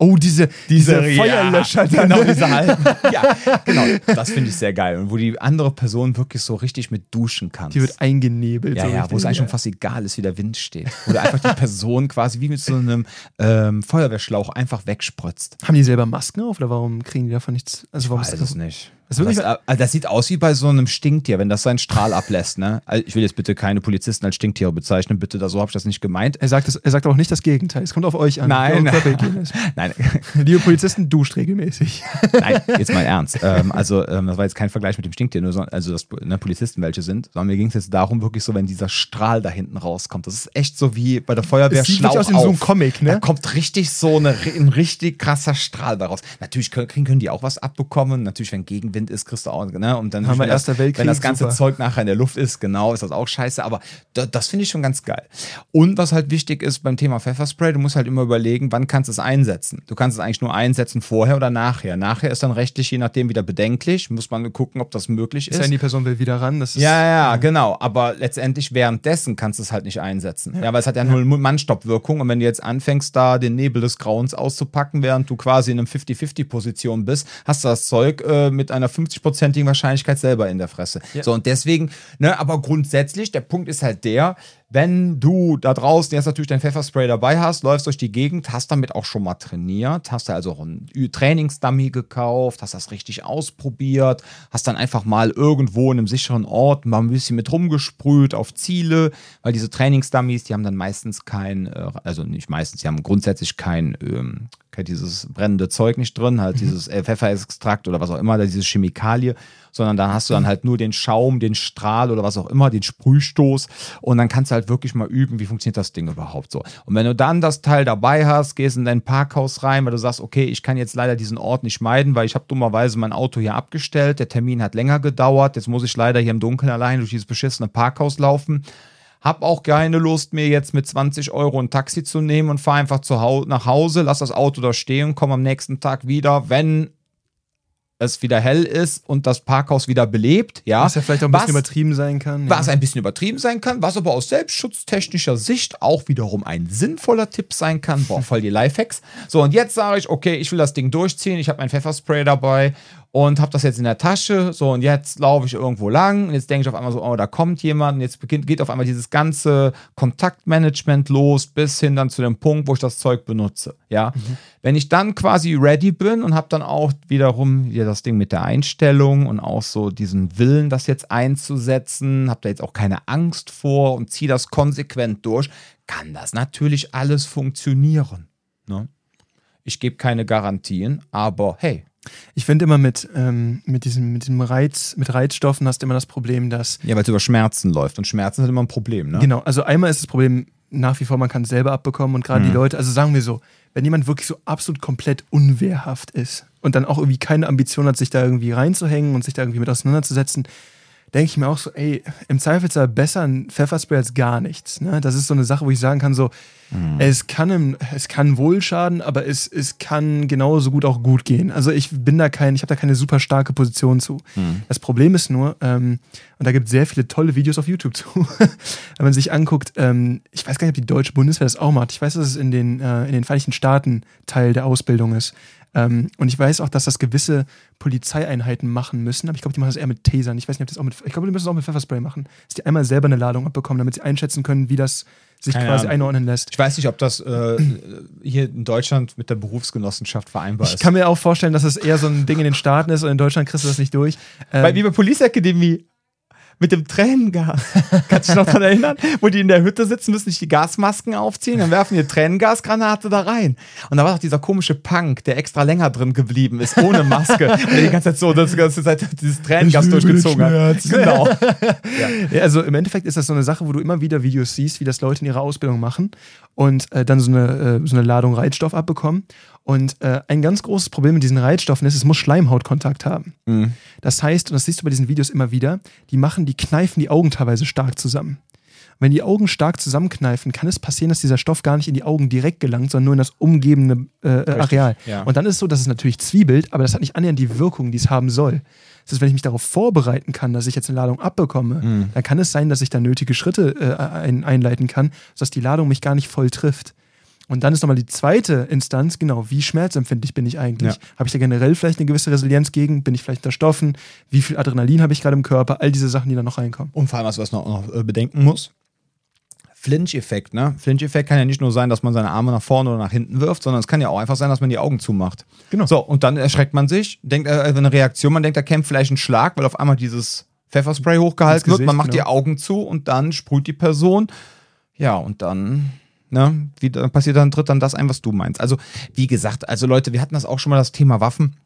Oh, diese, diese, diese Feuerlöscher. Ja, genau, diese halben. ja, genau. Das finde ich sehr geil. Und wo die andere Person wirklich so richtig mit duschen kann. Die wird eingenebelt. Ja, so ja, wo es eigentlich schon fast egal ist, wie der Wind steht. Oder einfach die Person quasi wie mit so einem ähm, Feuerwehrschlauch einfach wegspritzt. Haben die selber Masken auf oder warum kriegen die davon nichts? Also warum ich weiß es nicht. Das, das, also das, sieht aus wie bei so einem Stinktier, wenn das seinen Strahl ablässt. Ne? Also ich will jetzt bitte keine Polizisten als Stinktiere bezeichnen, bitte, so habe ich das nicht gemeint. Er sagt, das, er sagt auch nicht das Gegenteil. Es kommt auf euch an. Nein, nein. Liebe Polizisten, duscht regelmäßig. Nein, jetzt mal ernst. Ähm, also ähm, das war jetzt kein Vergleich mit dem Stinktier, nur so, also dass ne, Polizisten welche sind, sondern mir ging es jetzt darum, wirklich so, wenn dieser Strahl da hinten rauskommt. Das ist echt so wie bei der Feuerwehr das sieht Schlauch aus in so einem Comic, ne? Da kommt richtig so eine, ein richtig krasser Strahl daraus. Natürlich können, können die auch was abbekommen. Natürlich, wenn Gegenwind ist, kriegst du auch ne? Und dann, Haben wir Erster das, Weltkrieg, wenn das ganze super. Zeug nachher in der Luft ist, genau, ist das auch scheiße. Aber da, das finde ich schon ganz geil. Und was halt wichtig ist beim Thema Pfefferspray, du musst halt immer überlegen, wann kannst du es einsetzen. Du kannst es eigentlich nur einsetzen vorher oder nachher. Nachher ist dann rechtlich, je nachdem, wieder bedenklich. Muss man gucken, ob das möglich ist. Ist ja, die Person will wieder ran. Das ist, ja, ja, genau. Aber letztendlich währenddessen kannst du es halt nicht einsetzen. Ja, ja weil es hat ja nur Mannstoppwirkung. Und wenn du jetzt anfängst, da den Nebel des Grauens auszupacken, während du quasi in einem 50-50-Position bist, hast du das Zeug äh, mit einer 50-prozentigen Wahrscheinlichkeit selber in der Fresse. Ja. So, und deswegen, ne, aber grundsätzlich, der Punkt ist halt der, wenn du da draußen jetzt natürlich dein Pfefferspray dabei hast, läufst durch die Gegend, hast damit auch schon mal trainiert, hast da also auch ein Trainingsdummy gekauft, hast das richtig ausprobiert, hast dann einfach mal irgendwo in einem sicheren Ort mal ein bisschen mit rumgesprüht auf Ziele, weil diese Trainingsdummies, die haben dann meistens kein, äh, also nicht meistens, die haben grundsätzlich kein, ähm, kein dieses brennende Zeug nicht drin, halt mhm. dieses äh, Pfefferextrakt oder was auch immer, diese Chemikalie sondern da hast du dann halt nur den Schaum, den Strahl oder was auch immer, den Sprühstoß und dann kannst du halt wirklich mal üben, wie funktioniert das Ding überhaupt so. Und wenn du dann das Teil dabei hast, gehst in dein Parkhaus rein, weil du sagst, okay, ich kann jetzt leider diesen Ort nicht meiden, weil ich habe dummerweise mein Auto hier abgestellt, der Termin hat länger gedauert, jetzt muss ich leider hier im Dunkeln allein durch dieses beschissene Parkhaus laufen hab auch keine Lust, mir jetzt mit 20 Euro ein Taxi zu nehmen und fahr einfach zu hau nach Hause, lass das Auto da stehen, komm am nächsten Tag wieder, wenn es wieder hell ist und das Parkhaus wieder belebt, ja. Was ja vielleicht auch ein was, bisschen übertrieben sein kann. Was ja. ein bisschen übertrieben sein kann, was aber aus selbstschutztechnischer Sicht auch wiederum ein sinnvoller Tipp sein kann. Boah, voll die Lifehacks. So, und jetzt sage ich, okay, ich will das Ding durchziehen, ich habe mein Pfefferspray dabei und habe das jetzt in der Tasche. So, und jetzt laufe ich irgendwo lang. Und jetzt denke ich auf einmal so, oh, da kommt jemand. Und jetzt beginnt, geht auf einmal dieses ganze Kontaktmanagement los, bis hin dann zu dem Punkt, wo ich das Zeug benutze. Ja. Mhm. Wenn ich dann quasi ready bin und habe dann auch wiederum wieder das Ding mit der Einstellung und auch so diesen Willen, das jetzt einzusetzen, habe da jetzt auch keine Angst vor und ziehe das konsequent durch, kann das natürlich alles funktionieren. Ne? Ich gebe keine Garantien, aber hey, ich finde immer mit, ähm, mit, diesem, mit diesem Reiz, mit Reizstoffen hast du immer das Problem, dass. Ja, weil es über Schmerzen läuft und Schmerzen sind immer ein Problem, ne? Genau, also einmal ist das Problem nach wie vor, man kann es selber abbekommen und gerade mhm. die Leute, also sagen wir so, wenn jemand wirklich so absolut komplett unwehrhaft ist und dann auch irgendwie keine Ambition hat, sich da irgendwie reinzuhängen und sich da irgendwie mit auseinanderzusetzen, denke ich mir auch so, ey, im Zweifelsfall besser ein Pfefferspray als gar nichts. Ne? Das ist so eine Sache, wo ich sagen kann, so, mhm. es, kann im, es kann wohl schaden, aber es, es kann genauso gut auch gut gehen. Also ich bin da kein, ich habe da keine super starke Position zu. Mhm. Das Problem ist nur, ähm, und da gibt es sehr viele tolle Videos auf YouTube zu, wenn man sich anguckt, ähm, ich weiß gar nicht, ob die deutsche Bundeswehr das auch macht. Ich weiß, dass es in den, äh, in den Vereinigten Staaten Teil der Ausbildung ist. Ähm, und ich weiß auch, dass das gewisse Polizeieinheiten machen müssen, aber ich glaube, die machen das eher mit Tasern. Ich weiß nicht, ob das auch mit, ich glaube, die müssen das auch mit Pfefferspray machen, dass die einmal selber eine Ladung abbekommen, damit sie einschätzen können, wie das sich Keine quasi Ahnung. einordnen lässt. Ich weiß nicht, ob das äh, hier in Deutschland mit der Berufsgenossenschaft vereinbar ist. Ich kann mir auch vorstellen, dass es das eher so ein Ding in den Staaten ist und in Deutschland kriegst du das nicht durch. Ähm, Weil wie bei Police Academy mit dem Tränengas. Kannst du dich noch daran erinnern? Wo die in der Hütte sitzen, müssen sich die Gasmasken aufziehen, dann werfen die Tränengasgranate da rein. Und da war doch dieser komische Punk, der extra länger drin geblieben ist, ohne Maske. und der die ganze Zeit so, das ganze Zeit dieses Tränengas durchgezogen hat. Genau. ja. ja. also im Endeffekt ist das so eine Sache, wo du immer wieder Videos siehst, wie das Leute in ihrer Ausbildung machen und äh, dann so eine, äh, so eine Ladung Reizstoff abbekommen. Und äh, ein ganz großes Problem mit diesen Reizstoffen ist, es muss Schleimhautkontakt haben. Mhm. Das heißt, und das siehst du bei diesen Videos immer wieder, die machen, die kneifen die Augen teilweise stark zusammen. Wenn die Augen stark zusammenkneifen, kann es passieren, dass dieser Stoff gar nicht in die Augen direkt gelangt, sondern nur in das umgebende äh, Areal. Ja. Und dann ist es so, dass es natürlich zwiebelt, aber das hat nicht annähernd die Wirkung, die es haben soll. Das heißt, wenn ich mich darauf vorbereiten kann, dass ich jetzt eine Ladung abbekomme, mhm. dann kann es sein, dass ich da nötige Schritte äh, ein, einleiten kann, sodass die Ladung mich gar nicht voll trifft. Und dann ist nochmal die zweite Instanz, genau, wie schmerzempfindlich bin ich eigentlich? Ja. Habe ich da generell vielleicht eine gewisse Resilienz gegen? Bin ich vielleicht unterstoffen? Wie viel Adrenalin habe ich gerade im Körper? All diese Sachen, die da noch reinkommen. Und vor allem, was man noch, noch äh, bedenken muss, Flinch-Effekt, ne? Flinch-Effekt kann ja nicht nur sein, dass man seine Arme nach vorne oder nach hinten wirft, sondern es kann ja auch einfach sein, dass man die Augen zumacht. Genau. So, und dann erschreckt man sich, denkt, äh, eine Reaktion, man denkt, da kämpft vielleicht ein Schlag, weil auf einmal dieses Pfefferspray hochgehalten Gesicht, wird, man macht genau. die Augen zu und dann sprüht die Person. Ja, und dann Ne? Wie dann passiert dann, tritt dann das ein, was du meinst. Also, wie gesagt, also Leute, wir hatten das auch schon mal das Thema Waffen.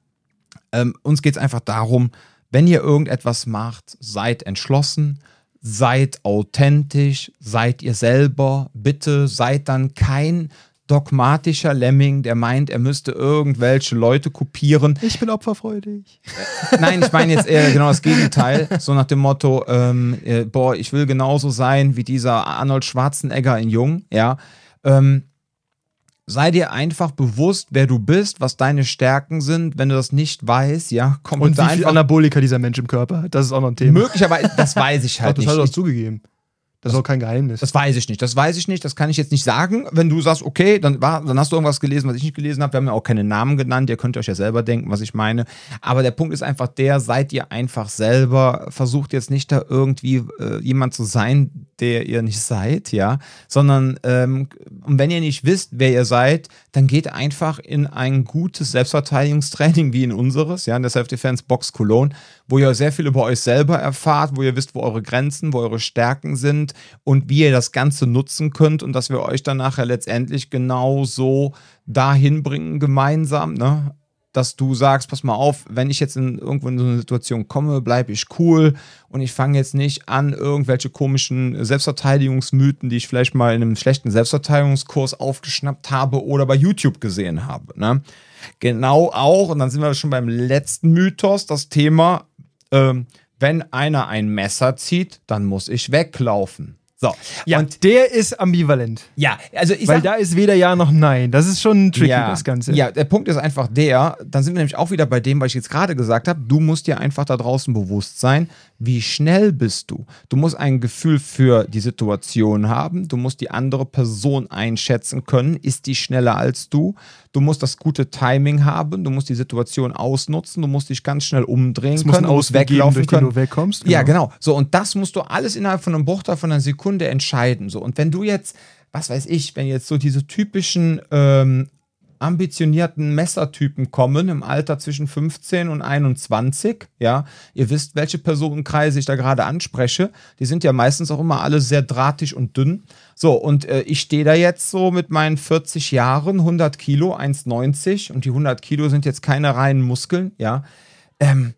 Ähm, uns geht es einfach darum, wenn ihr irgendetwas macht, seid entschlossen, seid authentisch, seid ihr selber. Bitte seid dann kein dogmatischer Lemming, der meint, er müsste irgendwelche Leute kopieren. Ich bin opferfreudig. Äh, nein, ich meine jetzt eher genau das Gegenteil. So nach dem Motto, ähm, äh, boah, ich will genauso sein wie dieser Arnold Schwarzenegger in Jung, ja. Ähm, sei dir einfach bewusst, wer du bist, was deine Stärken sind. Wenn du das nicht weißt, ja, komm Und wie viel Anabolika dieser Mensch im Körper hat, das ist auch noch ein Thema. Möglicherweise, das weiß ich halt Ach, das nicht. Das hat er auch zugegeben. Das ist auch kein Geheimnis. Das weiß ich nicht. Das weiß ich nicht. Das kann ich jetzt nicht sagen. Wenn du sagst, okay, dann, war, dann hast du irgendwas gelesen, was ich nicht gelesen habe. Wir haben ja auch keine Namen genannt. Ihr könnt euch ja selber denken, was ich meine. Aber der Punkt ist einfach der, seid ihr einfach selber. Versucht jetzt nicht da irgendwie äh, jemand zu sein, der ihr nicht seid, ja. Sondern, ähm, und wenn ihr nicht wisst, wer ihr seid, dann geht einfach in ein gutes Selbstverteidigungstraining wie in unseres, ja, in der Self-Defense Box Cologne, wo ihr sehr viel über euch selber erfahrt, wo ihr wisst, wo eure Grenzen, wo eure Stärken sind und wie ihr das Ganze nutzen könnt und dass wir euch dann nachher letztendlich genau so dahin bringen gemeinsam, ne? dass du sagst, pass mal auf, wenn ich jetzt in irgendwo in so eine Situation komme, bleibe ich cool und ich fange jetzt nicht an, irgendwelche komischen Selbstverteidigungsmythen, die ich vielleicht mal in einem schlechten Selbstverteidigungskurs aufgeschnappt habe oder bei YouTube gesehen habe. Ne? Genau auch, und dann sind wir schon beim letzten Mythos, das Thema, ähm, wenn einer ein Messer zieht, dann muss ich weglaufen. So. Ja, und der ist ambivalent. Ja, also ich Weil sag, da ist weder Ja noch Nein. Das ist schon tricky, ja, das Ganze. Ja, der Punkt ist einfach der, dann sind wir nämlich auch wieder bei dem, was ich jetzt gerade gesagt habe. Du musst dir einfach da draußen bewusst sein, wie schnell bist du? Du musst ein Gefühl für die Situation haben. Du musst die andere Person einschätzen können. Ist die schneller als du? Du musst das gute Timing haben. Du musst die Situation ausnutzen. Du musst dich ganz schnell umdrehen das können. Du musst weglaufen können. Du wegkommst. Genau. Ja, genau. So, und das musst du alles innerhalb von einem Bruchteil von einer Sekunde entscheiden. So, und wenn du jetzt was weiß ich, wenn jetzt so diese typischen ähm, ambitionierten Messertypen kommen im Alter zwischen 15 und 21. Ja, ihr wisst, welche Personenkreise ich da gerade anspreche. Die sind ja meistens auch immer alle sehr drahtig und dünn. So, und äh, ich stehe da jetzt so mit meinen 40 Jahren, 100 Kilo, 1,90 und die 100 Kilo sind jetzt keine reinen Muskeln. Ja, ähm,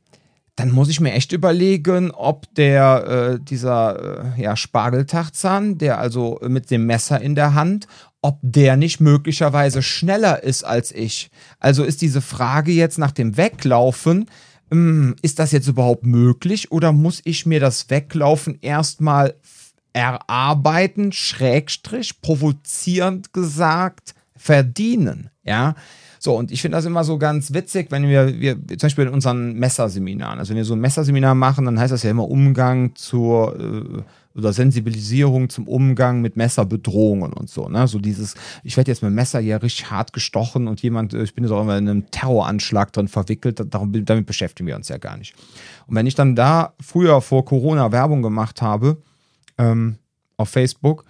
dann muss ich mir echt überlegen, ob der, äh, dieser äh, ja, Spargeltachzahn, der also mit dem Messer in der Hand, ob der nicht möglicherweise schneller ist als ich. Also ist diese Frage jetzt nach dem Weglaufen, hm, ist das jetzt überhaupt möglich oder muss ich mir das Weglaufen erstmal erarbeiten, schrägstrich, provozierend gesagt, verdienen, ja. So, und ich finde das immer so ganz witzig, wenn wir, wir zum Beispiel in unseren Messerseminaren, also wenn wir so ein Messerseminar machen, dann heißt das ja immer Umgang zur äh, oder Sensibilisierung zum Umgang mit Messerbedrohungen und so. Ne? So dieses, ich werde jetzt mit dem Messer hier richtig hart gestochen und jemand, äh, ich bin jetzt auch immer in einem Terroranschlag drin verwickelt, darum, damit beschäftigen wir uns ja gar nicht. Und wenn ich dann da früher vor Corona Werbung gemacht habe, ähm, auf Facebook,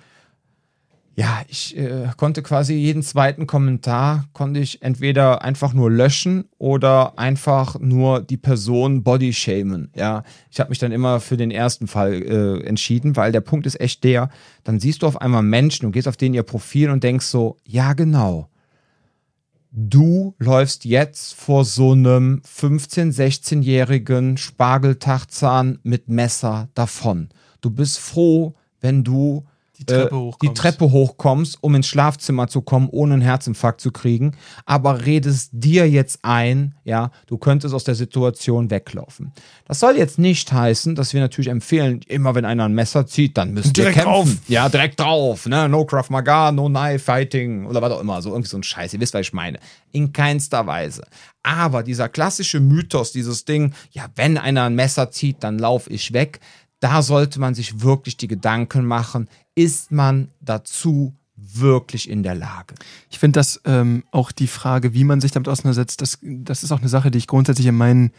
ja, ich äh, konnte quasi jeden zweiten Kommentar konnte ich entweder einfach nur löschen oder einfach nur die Person body shamen. Ja, ich habe mich dann immer für den ersten Fall äh, entschieden, weil der Punkt ist echt der, dann siehst du auf einmal Menschen und gehst auf denen ihr Profil und denkst so, ja genau. Du läufst jetzt vor so einem 15-, 16-jährigen Spargeltachzahn mit Messer davon. Du bist froh, wenn du die Treppe, äh, die Treppe hochkommst, um ins Schlafzimmer zu kommen, ohne einen Herzinfarkt zu kriegen, aber redest dir jetzt ein, ja, du könntest aus der Situation weglaufen. Das soll jetzt nicht heißen, dass wir natürlich empfehlen, immer wenn einer ein Messer zieht, dann müsst ihr kämpfen. Drauf. Ja, direkt drauf, ne? No Krav Maga, no Knife Fighting oder was auch immer, so irgendwie so ein Scheiß. Ihr wisst, was ich meine. In keinster Weise. Aber dieser klassische Mythos, dieses Ding, ja, wenn einer ein Messer zieht, dann lauf ich weg da sollte man sich wirklich die Gedanken machen, ist man dazu wirklich in der Lage? Ich finde das ähm, auch die Frage, wie man sich damit auseinandersetzt, das, das ist auch eine Sache, die ich grundsätzlich in meinen,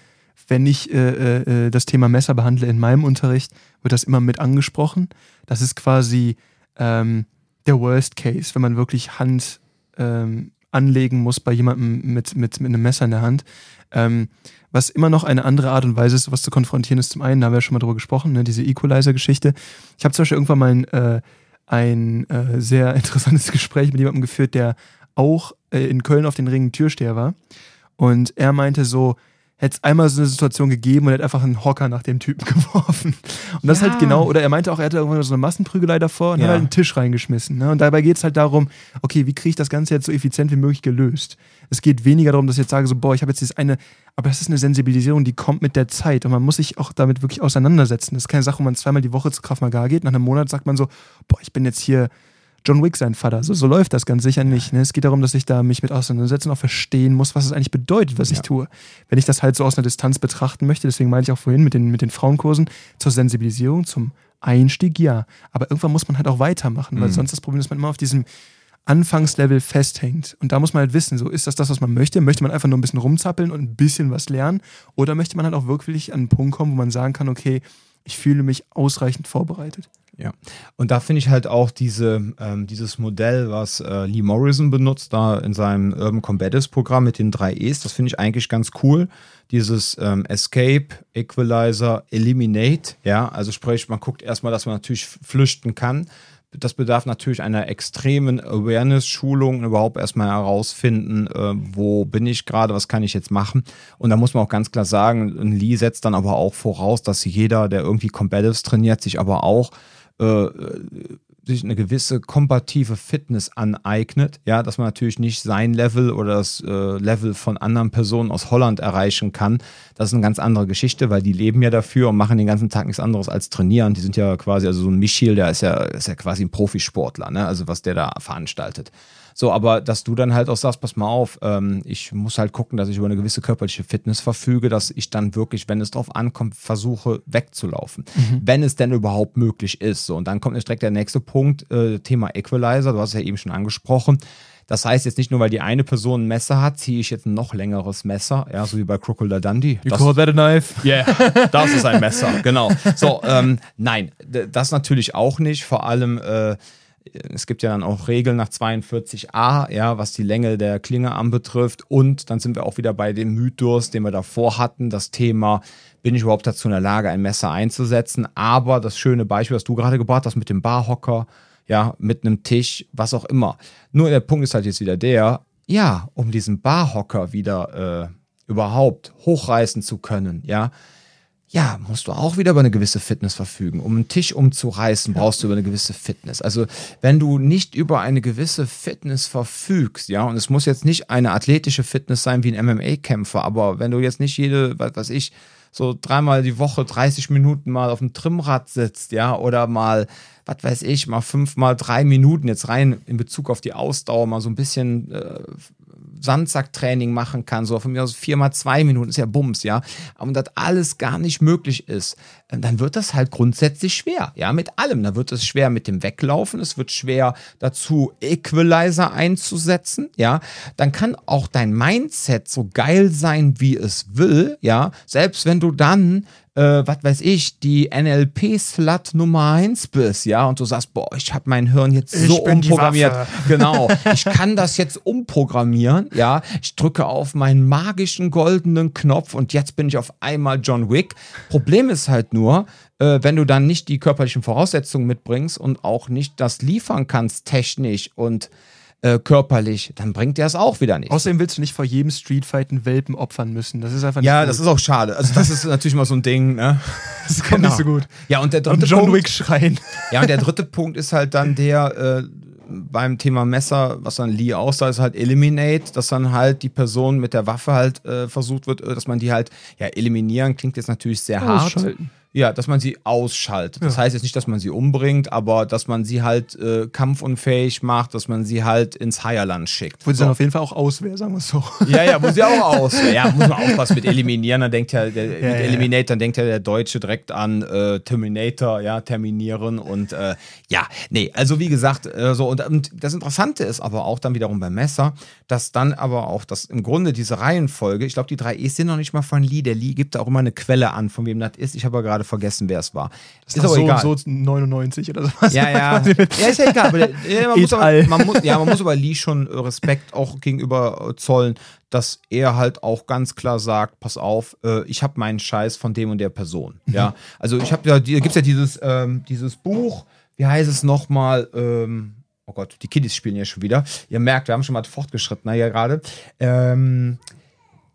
wenn ich äh, äh, das Thema Messer behandle in meinem Unterricht, wird das immer mit angesprochen. Das ist quasi ähm, der Worst Case, wenn man wirklich Hand ähm, anlegen muss bei jemandem mit, mit, mit einem Messer in der Hand. Was immer noch eine andere Art und Weise ist, was zu konfrontieren ist. Zum einen, da haben wir ja schon mal drüber gesprochen, ne, diese Equalizer-Geschichte. Ich habe zum Beispiel irgendwann mal ein, äh, ein äh, sehr interessantes Gespräch mit jemandem geführt, der auch äh, in Köln auf den Ringen Türsteher war. Und er meinte so, hätte es einmal so eine Situation gegeben und er hat einfach einen Hocker nach dem Typen geworfen. Und das ja. halt genau, oder er meinte auch, er hatte irgendwann so eine Massenprügelei davor und ja. hat halt einen Tisch reingeschmissen. Ne? Und dabei geht es halt darum, okay, wie kriege ich das Ganze jetzt so effizient wie möglich gelöst? Es geht weniger darum, dass ich jetzt sage, so, boah, ich habe jetzt dieses eine, aber das ist eine Sensibilisierung, die kommt mit der Zeit und man muss sich auch damit wirklich auseinandersetzen. Das ist keine Sache, wo man zweimal die Woche zu Kraft Maga geht, nach einem Monat sagt man so, boah, ich bin jetzt hier John Wick sein Vater. So, so läuft das ganz sicher nicht. Ne? Es geht darum, dass ich da mich mit auseinandersetzen, auch verstehen muss, was es eigentlich bedeutet, was ja. ich tue. Wenn ich das halt so aus einer Distanz betrachten möchte, deswegen meinte ich auch vorhin mit den, mit den Frauenkursen, zur Sensibilisierung, zum Einstieg, ja. Aber irgendwann muss man halt auch weitermachen, weil mhm. sonst das Problem ist, dass man immer auf diesem Anfangslevel festhängt. Und da muss man halt wissen, so ist das das, was man möchte? Möchte man einfach nur ein bisschen rumzappeln und ein bisschen was lernen? Oder möchte man halt auch wirklich an einen Punkt kommen, wo man sagen kann, okay, ich fühle mich ausreichend vorbereitet? Ja, und da finde ich halt auch diese, ähm, dieses Modell, was äh, Lee Morrison benutzt, da in seinem Urban Combatives Programm mit den drei E's, das finde ich eigentlich ganz cool. Dieses ähm, Escape, Equalizer, Eliminate, ja, also sprich, man guckt erstmal, dass man natürlich flüchten kann. Das bedarf natürlich einer extremen Awareness-Schulung, überhaupt erstmal herausfinden, äh, wo bin ich gerade, was kann ich jetzt machen. Und da muss man auch ganz klar sagen, Lee setzt dann aber auch voraus, dass jeder, der irgendwie Combatives trainiert, sich aber auch äh, sich eine gewisse kompative Fitness aneignet, ja, dass man natürlich nicht sein Level oder das äh, Level von anderen Personen aus Holland erreichen kann. Das ist eine ganz andere Geschichte, weil die leben ja dafür und machen den ganzen Tag nichts anderes als trainieren. Die sind ja quasi, also so ein Michiel, der ist ja, ist ja quasi ein Profisportler, ne? also was der da veranstaltet. So, aber dass du dann halt auch sagst, pass mal auf, ähm, ich muss halt gucken, dass ich über eine gewisse körperliche Fitness verfüge, dass ich dann wirklich, wenn es drauf ankommt, versuche wegzulaufen. Mhm. Wenn es denn überhaupt möglich ist. So, und dann kommt jetzt direkt der nächste Punkt, äh, Thema Equalizer, du hast es ja eben schon angesprochen. Das heißt jetzt nicht nur, weil die eine Person ein Messer hat, ziehe ich jetzt ein noch längeres Messer, ja, so wie bei Crocodile Dundee. You das, call that a knife? Yeah, das ist ein Messer, genau. So, ähm, nein, das natürlich auch nicht. Vor allem äh, es gibt ja dann auch Regeln nach 42a, ja, was die Länge der Klinge anbetrifft. Und dann sind wir auch wieder bei dem Mythos, den wir davor hatten, das Thema, bin ich überhaupt dazu in der Lage, ein Messer einzusetzen? Aber das schöne Beispiel, was du gerade gebracht hast mit dem Barhocker, ja, mit einem Tisch, was auch immer. Nur der Punkt ist halt jetzt wieder der, ja, um diesen Barhocker wieder äh, überhaupt hochreißen zu können, ja, ja, musst du auch wieder über eine gewisse Fitness verfügen. Um einen Tisch umzureißen, brauchst du über eine gewisse Fitness. Also, wenn du nicht über eine gewisse Fitness verfügst, ja, und es muss jetzt nicht eine athletische Fitness sein wie ein MMA-Kämpfer, aber wenn du jetzt nicht jede, was weiß ich, so dreimal die Woche 30 Minuten mal auf dem Trimmrad sitzt, ja, oder mal, was weiß ich, mal fünf mal drei Minuten jetzt rein in Bezug auf die Ausdauer, mal so ein bisschen äh, Sandsacktraining machen kann, so von mir aus vier mal zwei Minuten, ist ja Bums, ja, und das alles gar nicht möglich ist, äh, dann wird das halt grundsätzlich schwer, ja, mit allem. Dann wird es schwer mit dem Weglaufen, es wird schwer dazu, Equalizer einzusetzen, ja. Dann kann auch dein Mindset so geil sein, wie es will, ja, selbst wenn du dann äh, was weiß ich, die NLP-Slut Nummer 1 bist, ja, und du sagst, boah, ich habe mein Hirn jetzt so umprogrammiert. Genau, ich kann das jetzt umprogrammieren, ja. Ich drücke auf meinen magischen goldenen Knopf und jetzt bin ich auf einmal John Wick. Problem ist halt nur, äh, wenn du dann nicht die körperlichen Voraussetzungen mitbringst und auch nicht das liefern kannst technisch und äh, körperlich, dann bringt der es auch wieder nicht. Außerdem willst du nicht vor jedem Streetfight einen Welpen opfern müssen. Das ist einfach nicht Ja, gut. das ist auch schade. Also das ist natürlich mal so ein Ding, ne? Das kommt genau. nicht so gut. Ja, und der dritte und John Punkt, Wick schreien. Ja, und der dritte Punkt ist halt dann der, äh, beim Thema Messer, was dann Lee aussah, ist halt Eliminate, dass dann halt die Person mit der Waffe halt äh, versucht wird, äh, dass man die halt, ja, eliminieren klingt jetzt natürlich sehr hart. Ja, dass man sie ausschaltet. Das ja. heißt jetzt nicht, dass man sie umbringt, aber dass man sie halt äh, kampfunfähig macht, dass man sie halt ins Heierland schickt. Wo sie so. dann auf jeden Fall auch aus wäre, sagen wir es so. Ja, ja, wo sie auch aus wäre. Ja, muss man aufpassen mit Eliminieren. Dann denkt ja, der, ja mit ja, Eliminate, dann denkt ja der Deutsche direkt an äh, Terminator, ja, terminieren und äh, ja, nee, also wie gesagt, äh, so und, und das Interessante ist aber auch dann wiederum beim Messer, dass dann aber auch das im Grunde diese Reihenfolge, ich glaube, die drei E's sind noch nicht mal von Lee. Der Lee gibt da auch immer eine Quelle an, von wem das ist. Ich habe aber gerade vergessen, wer es war. Das ist aber so egal. so 99 oder sowas. Ja, ja. ja, ist ja egal. Aber, ja, man, muss aber, man, muss, ja, man muss aber Lee schon Respekt auch gegenüber äh, zollen, dass er halt auch ganz klar sagt, pass auf, äh, ich habe meinen Scheiß von dem und der Person. Ja, also ich habe ja, gibt es ja dieses, ähm, dieses Buch, wie heißt es nochmal, ähm, oh Gott, die Kiddies spielen ja schon wieder. Ihr merkt, wir haben schon mal fortgeschritten hier gerade. Ähm,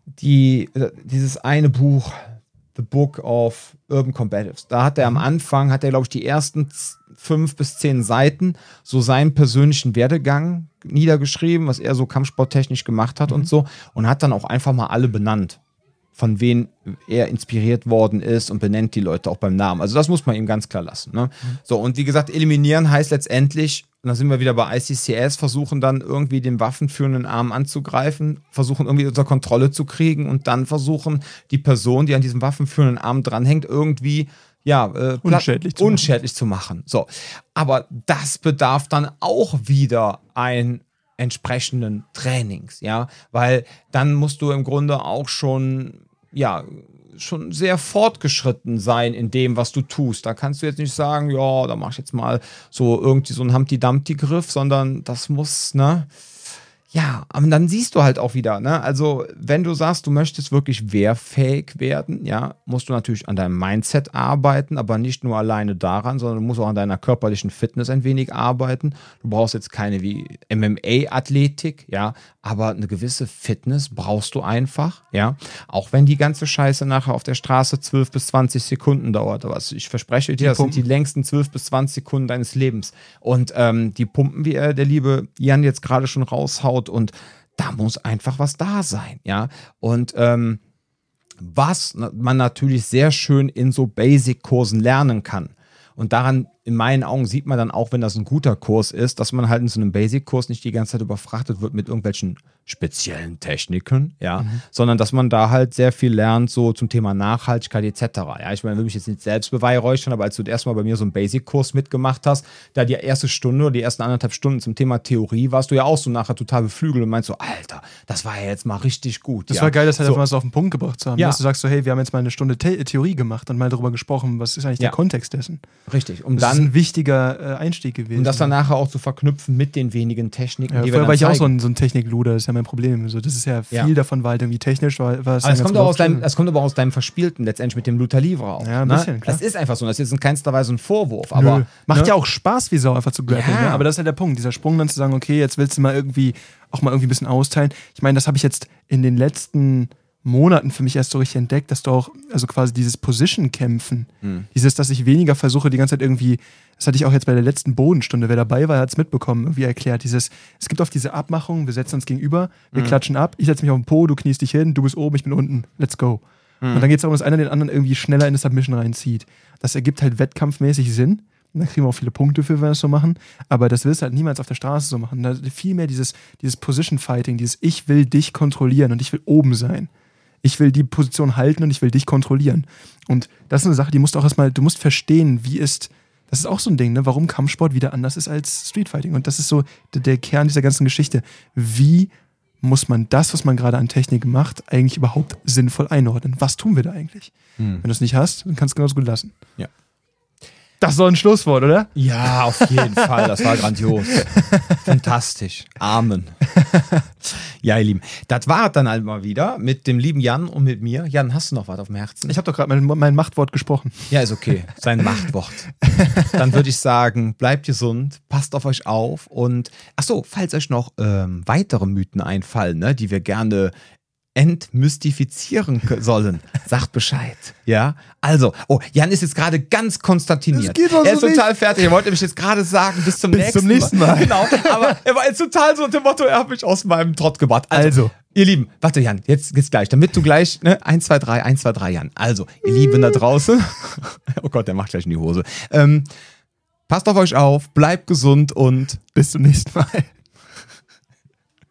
die, äh, dieses eine Buch, The Book of Urban Combatives. Da hat er am mhm. Anfang, hat er, glaube ich, die ersten fünf bis zehn Seiten so seinen persönlichen Werdegang niedergeschrieben, was er so kampfsporttechnisch gemacht hat mhm. und so. Und hat dann auch einfach mal alle benannt, von wem er inspiriert worden ist und benennt die Leute auch beim Namen. Also das muss man ihm ganz klar lassen. Ne? Mhm. So, und wie gesagt, eliminieren heißt letztendlich, und da sind wir wieder bei ICCS, versuchen dann irgendwie den waffenführenden Arm anzugreifen, versuchen irgendwie unter Kontrolle zu kriegen und dann versuchen, die Person, die an diesem waffenführenden Arm dranhängt, irgendwie ja, äh, unschädlich, zu, unschädlich zu machen. So. Aber das bedarf dann auch wieder ein entsprechenden Trainings, ja, weil dann musst du im Grunde auch schon ja, schon sehr fortgeschritten sein in dem, was du tust. Da kannst du jetzt nicht sagen, ja, da mach ich jetzt mal so irgendwie so einen Humpty Dumpty Griff, sondern das muss, ne, ja, aber dann siehst du halt auch wieder, ne? Also, wenn du sagst, du möchtest wirklich wehrfähig werden, ja, musst du natürlich an deinem Mindset arbeiten, aber nicht nur alleine daran, sondern du musst auch an deiner körperlichen Fitness ein wenig arbeiten. Du brauchst jetzt keine wie MMA-Athletik, ja, aber eine gewisse Fitness brauchst du einfach, ja. Auch wenn die ganze Scheiße nachher auf der Straße 12 bis 20 Sekunden dauert. Was ich verspreche dir, das sind die längsten 12 bis 20 Sekunden deines Lebens. Und ähm, die Pumpen, wie er, der liebe Jan jetzt gerade schon raushaut, aufgebaut und da muss einfach was da sein, ja. Und ähm, was man natürlich sehr schön in so Basic-Kursen lernen kann. Und daran in meinen Augen sieht man dann auch, wenn das ein guter Kurs ist, dass man halt in so einem Basic-Kurs nicht die ganze Zeit überfrachtet wird mit irgendwelchen speziellen Techniken, ja, mhm. sondern dass man da halt sehr viel lernt, so zum Thema Nachhaltigkeit etc. Ja, ich meine, will mich jetzt nicht selbst beweihräuchern, aber als du erstmal bei mir so einen Basic-Kurs mitgemacht hast, da die erste Stunde oder die ersten anderthalb Stunden zum Thema Theorie warst du ja auch so nachher total beflügelt und meinst so, Alter, das war ja jetzt mal richtig gut. Das ja. war geil, das halt so. einfach mal so auf den Punkt gebracht zu haben, ja. dass du sagst so, hey, wir haben jetzt mal eine Stunde The Theorie gemacht und mal darüber gesprochen, was ist eigentlich ja. der Kontext dessen. Richtig. Um das dann, ist ein wichtiger äh, Einstieg gewesen. Und das dann nachher auch zu verknüpfen mit den wenigen Techniken, ja, die wir dann war ich auch so ein, so ein Technikluder, das ist ja mein Problem. So, das ist ja viel ja. davon war halt irgendwie technisch. War, war aber es kommt, aus deinem, es kommt aber aus deinem Verspielten letztendlich mit dem Luther Livre auch. Ja, ein ne? bisschen, klar. Das ist einfach so. Das ist in keinster Weise ein Vorwurf. Aber, Nö. Macht ne? ja auch Spaß, wie Sau einfach zu grappeln. Ja. Ne? Aber das ist ja der Punkt. Dieser Sprung dann zu sagen, okay, jetzt willst du mal irgendwie auch mal irgendwie ein bisschen austeilen. Ich meine, das habe ich jetzt in den letzten Monaten für mich erst so richtig entdeckt, dass du auch, also quasi dieses Position-Kämpfen, Hm. dieses, dass ich weniger versuche, die ganze Zeit irgendwie, das hatte ich auch jetzt bei der letzten Bodenstunde, wer dabei war, hat es mitbekommen, irgendwie erklärt, dieses, es gibt oft diese Abmachung, wir setzen uns gegenüber, wir Mhm. klatschen ab, ich setze mich auf den Po, du kniest dich hin, du bist oben, ich bin unten, let's go. Mhm. Und dann geht es darum, dass einer den anderen irgendwie schneller in das Submission reinzieht. Das ergibt halt wettkampfmäßig Sinn. Und da kriegen wir auch viele Punkte für, wenn wir das so machen. Aber das willst du halt niemals auf der Straße so machen. Da viel mehr dieses, dieses Position Fighting, dieses Ich will dich kontrollieren und ich will oben sein. Ich will die Position halten und ich will dich kontrollieren. Und das ist eine Sache, die musst du auch erstmal, du musst verstehen, wie ist, das ist auch so ein Ding, ne, warum Kampfsport wieder anders ist als Streetfighting. Und das ist so der, der Kern dieser ganzen Geschichte. Wie muss man das, was man gerade an Technik macht, eigentlich überhaupt sinnvoll einordnen? Was tun wir da eigentlich? Hm. Wenn du es nicht hast, dann kannst du genauso gut lassen. Ja. Das ist doch ein Schlusswort, oder? Ja, auf jeden Fall. Das war grandios. Fantastisch. Amen. Ja, ihr Lieben. Das war es dann halt mal wieder mit dem lieben Jan und mit mir. Jan, hast du noch was auf dem Herzen? Ich habe doch gerade mein, mein Machtwort gesprochen. Ja, ist okay. Sein Machtwort. Dann würde ich sagen, bleibt gesund, passt auf euch auf und ach so, falls euch noch ähm, weitere Mythen einfallen, ne, die wir gerne entmystifizieren sollen, sagt Bescheid. Ja, also, oh, Jan ist jetzt gerade ganz konstantiniert. Doch er ist total fertig. Er wollte mich jetzt gerade sagen, bis zum Bis nächsten zum nächsten Mal. Genau, aber er war jetzt total so unter dem Motto, er hat mich aus meinem Trott gebracht. Also. Ihr Lieben, warte Jan, jetzt geht's gleich, damit du gleich, ne, 1, 2, 3, 1, 2, 3, Jan. Also, ihr Lieben da draußen, oh Gott, der macht gleich in die Hose. Ähm, passt auf euch auf, bleibt gesund und Bis zum nächsten Mal.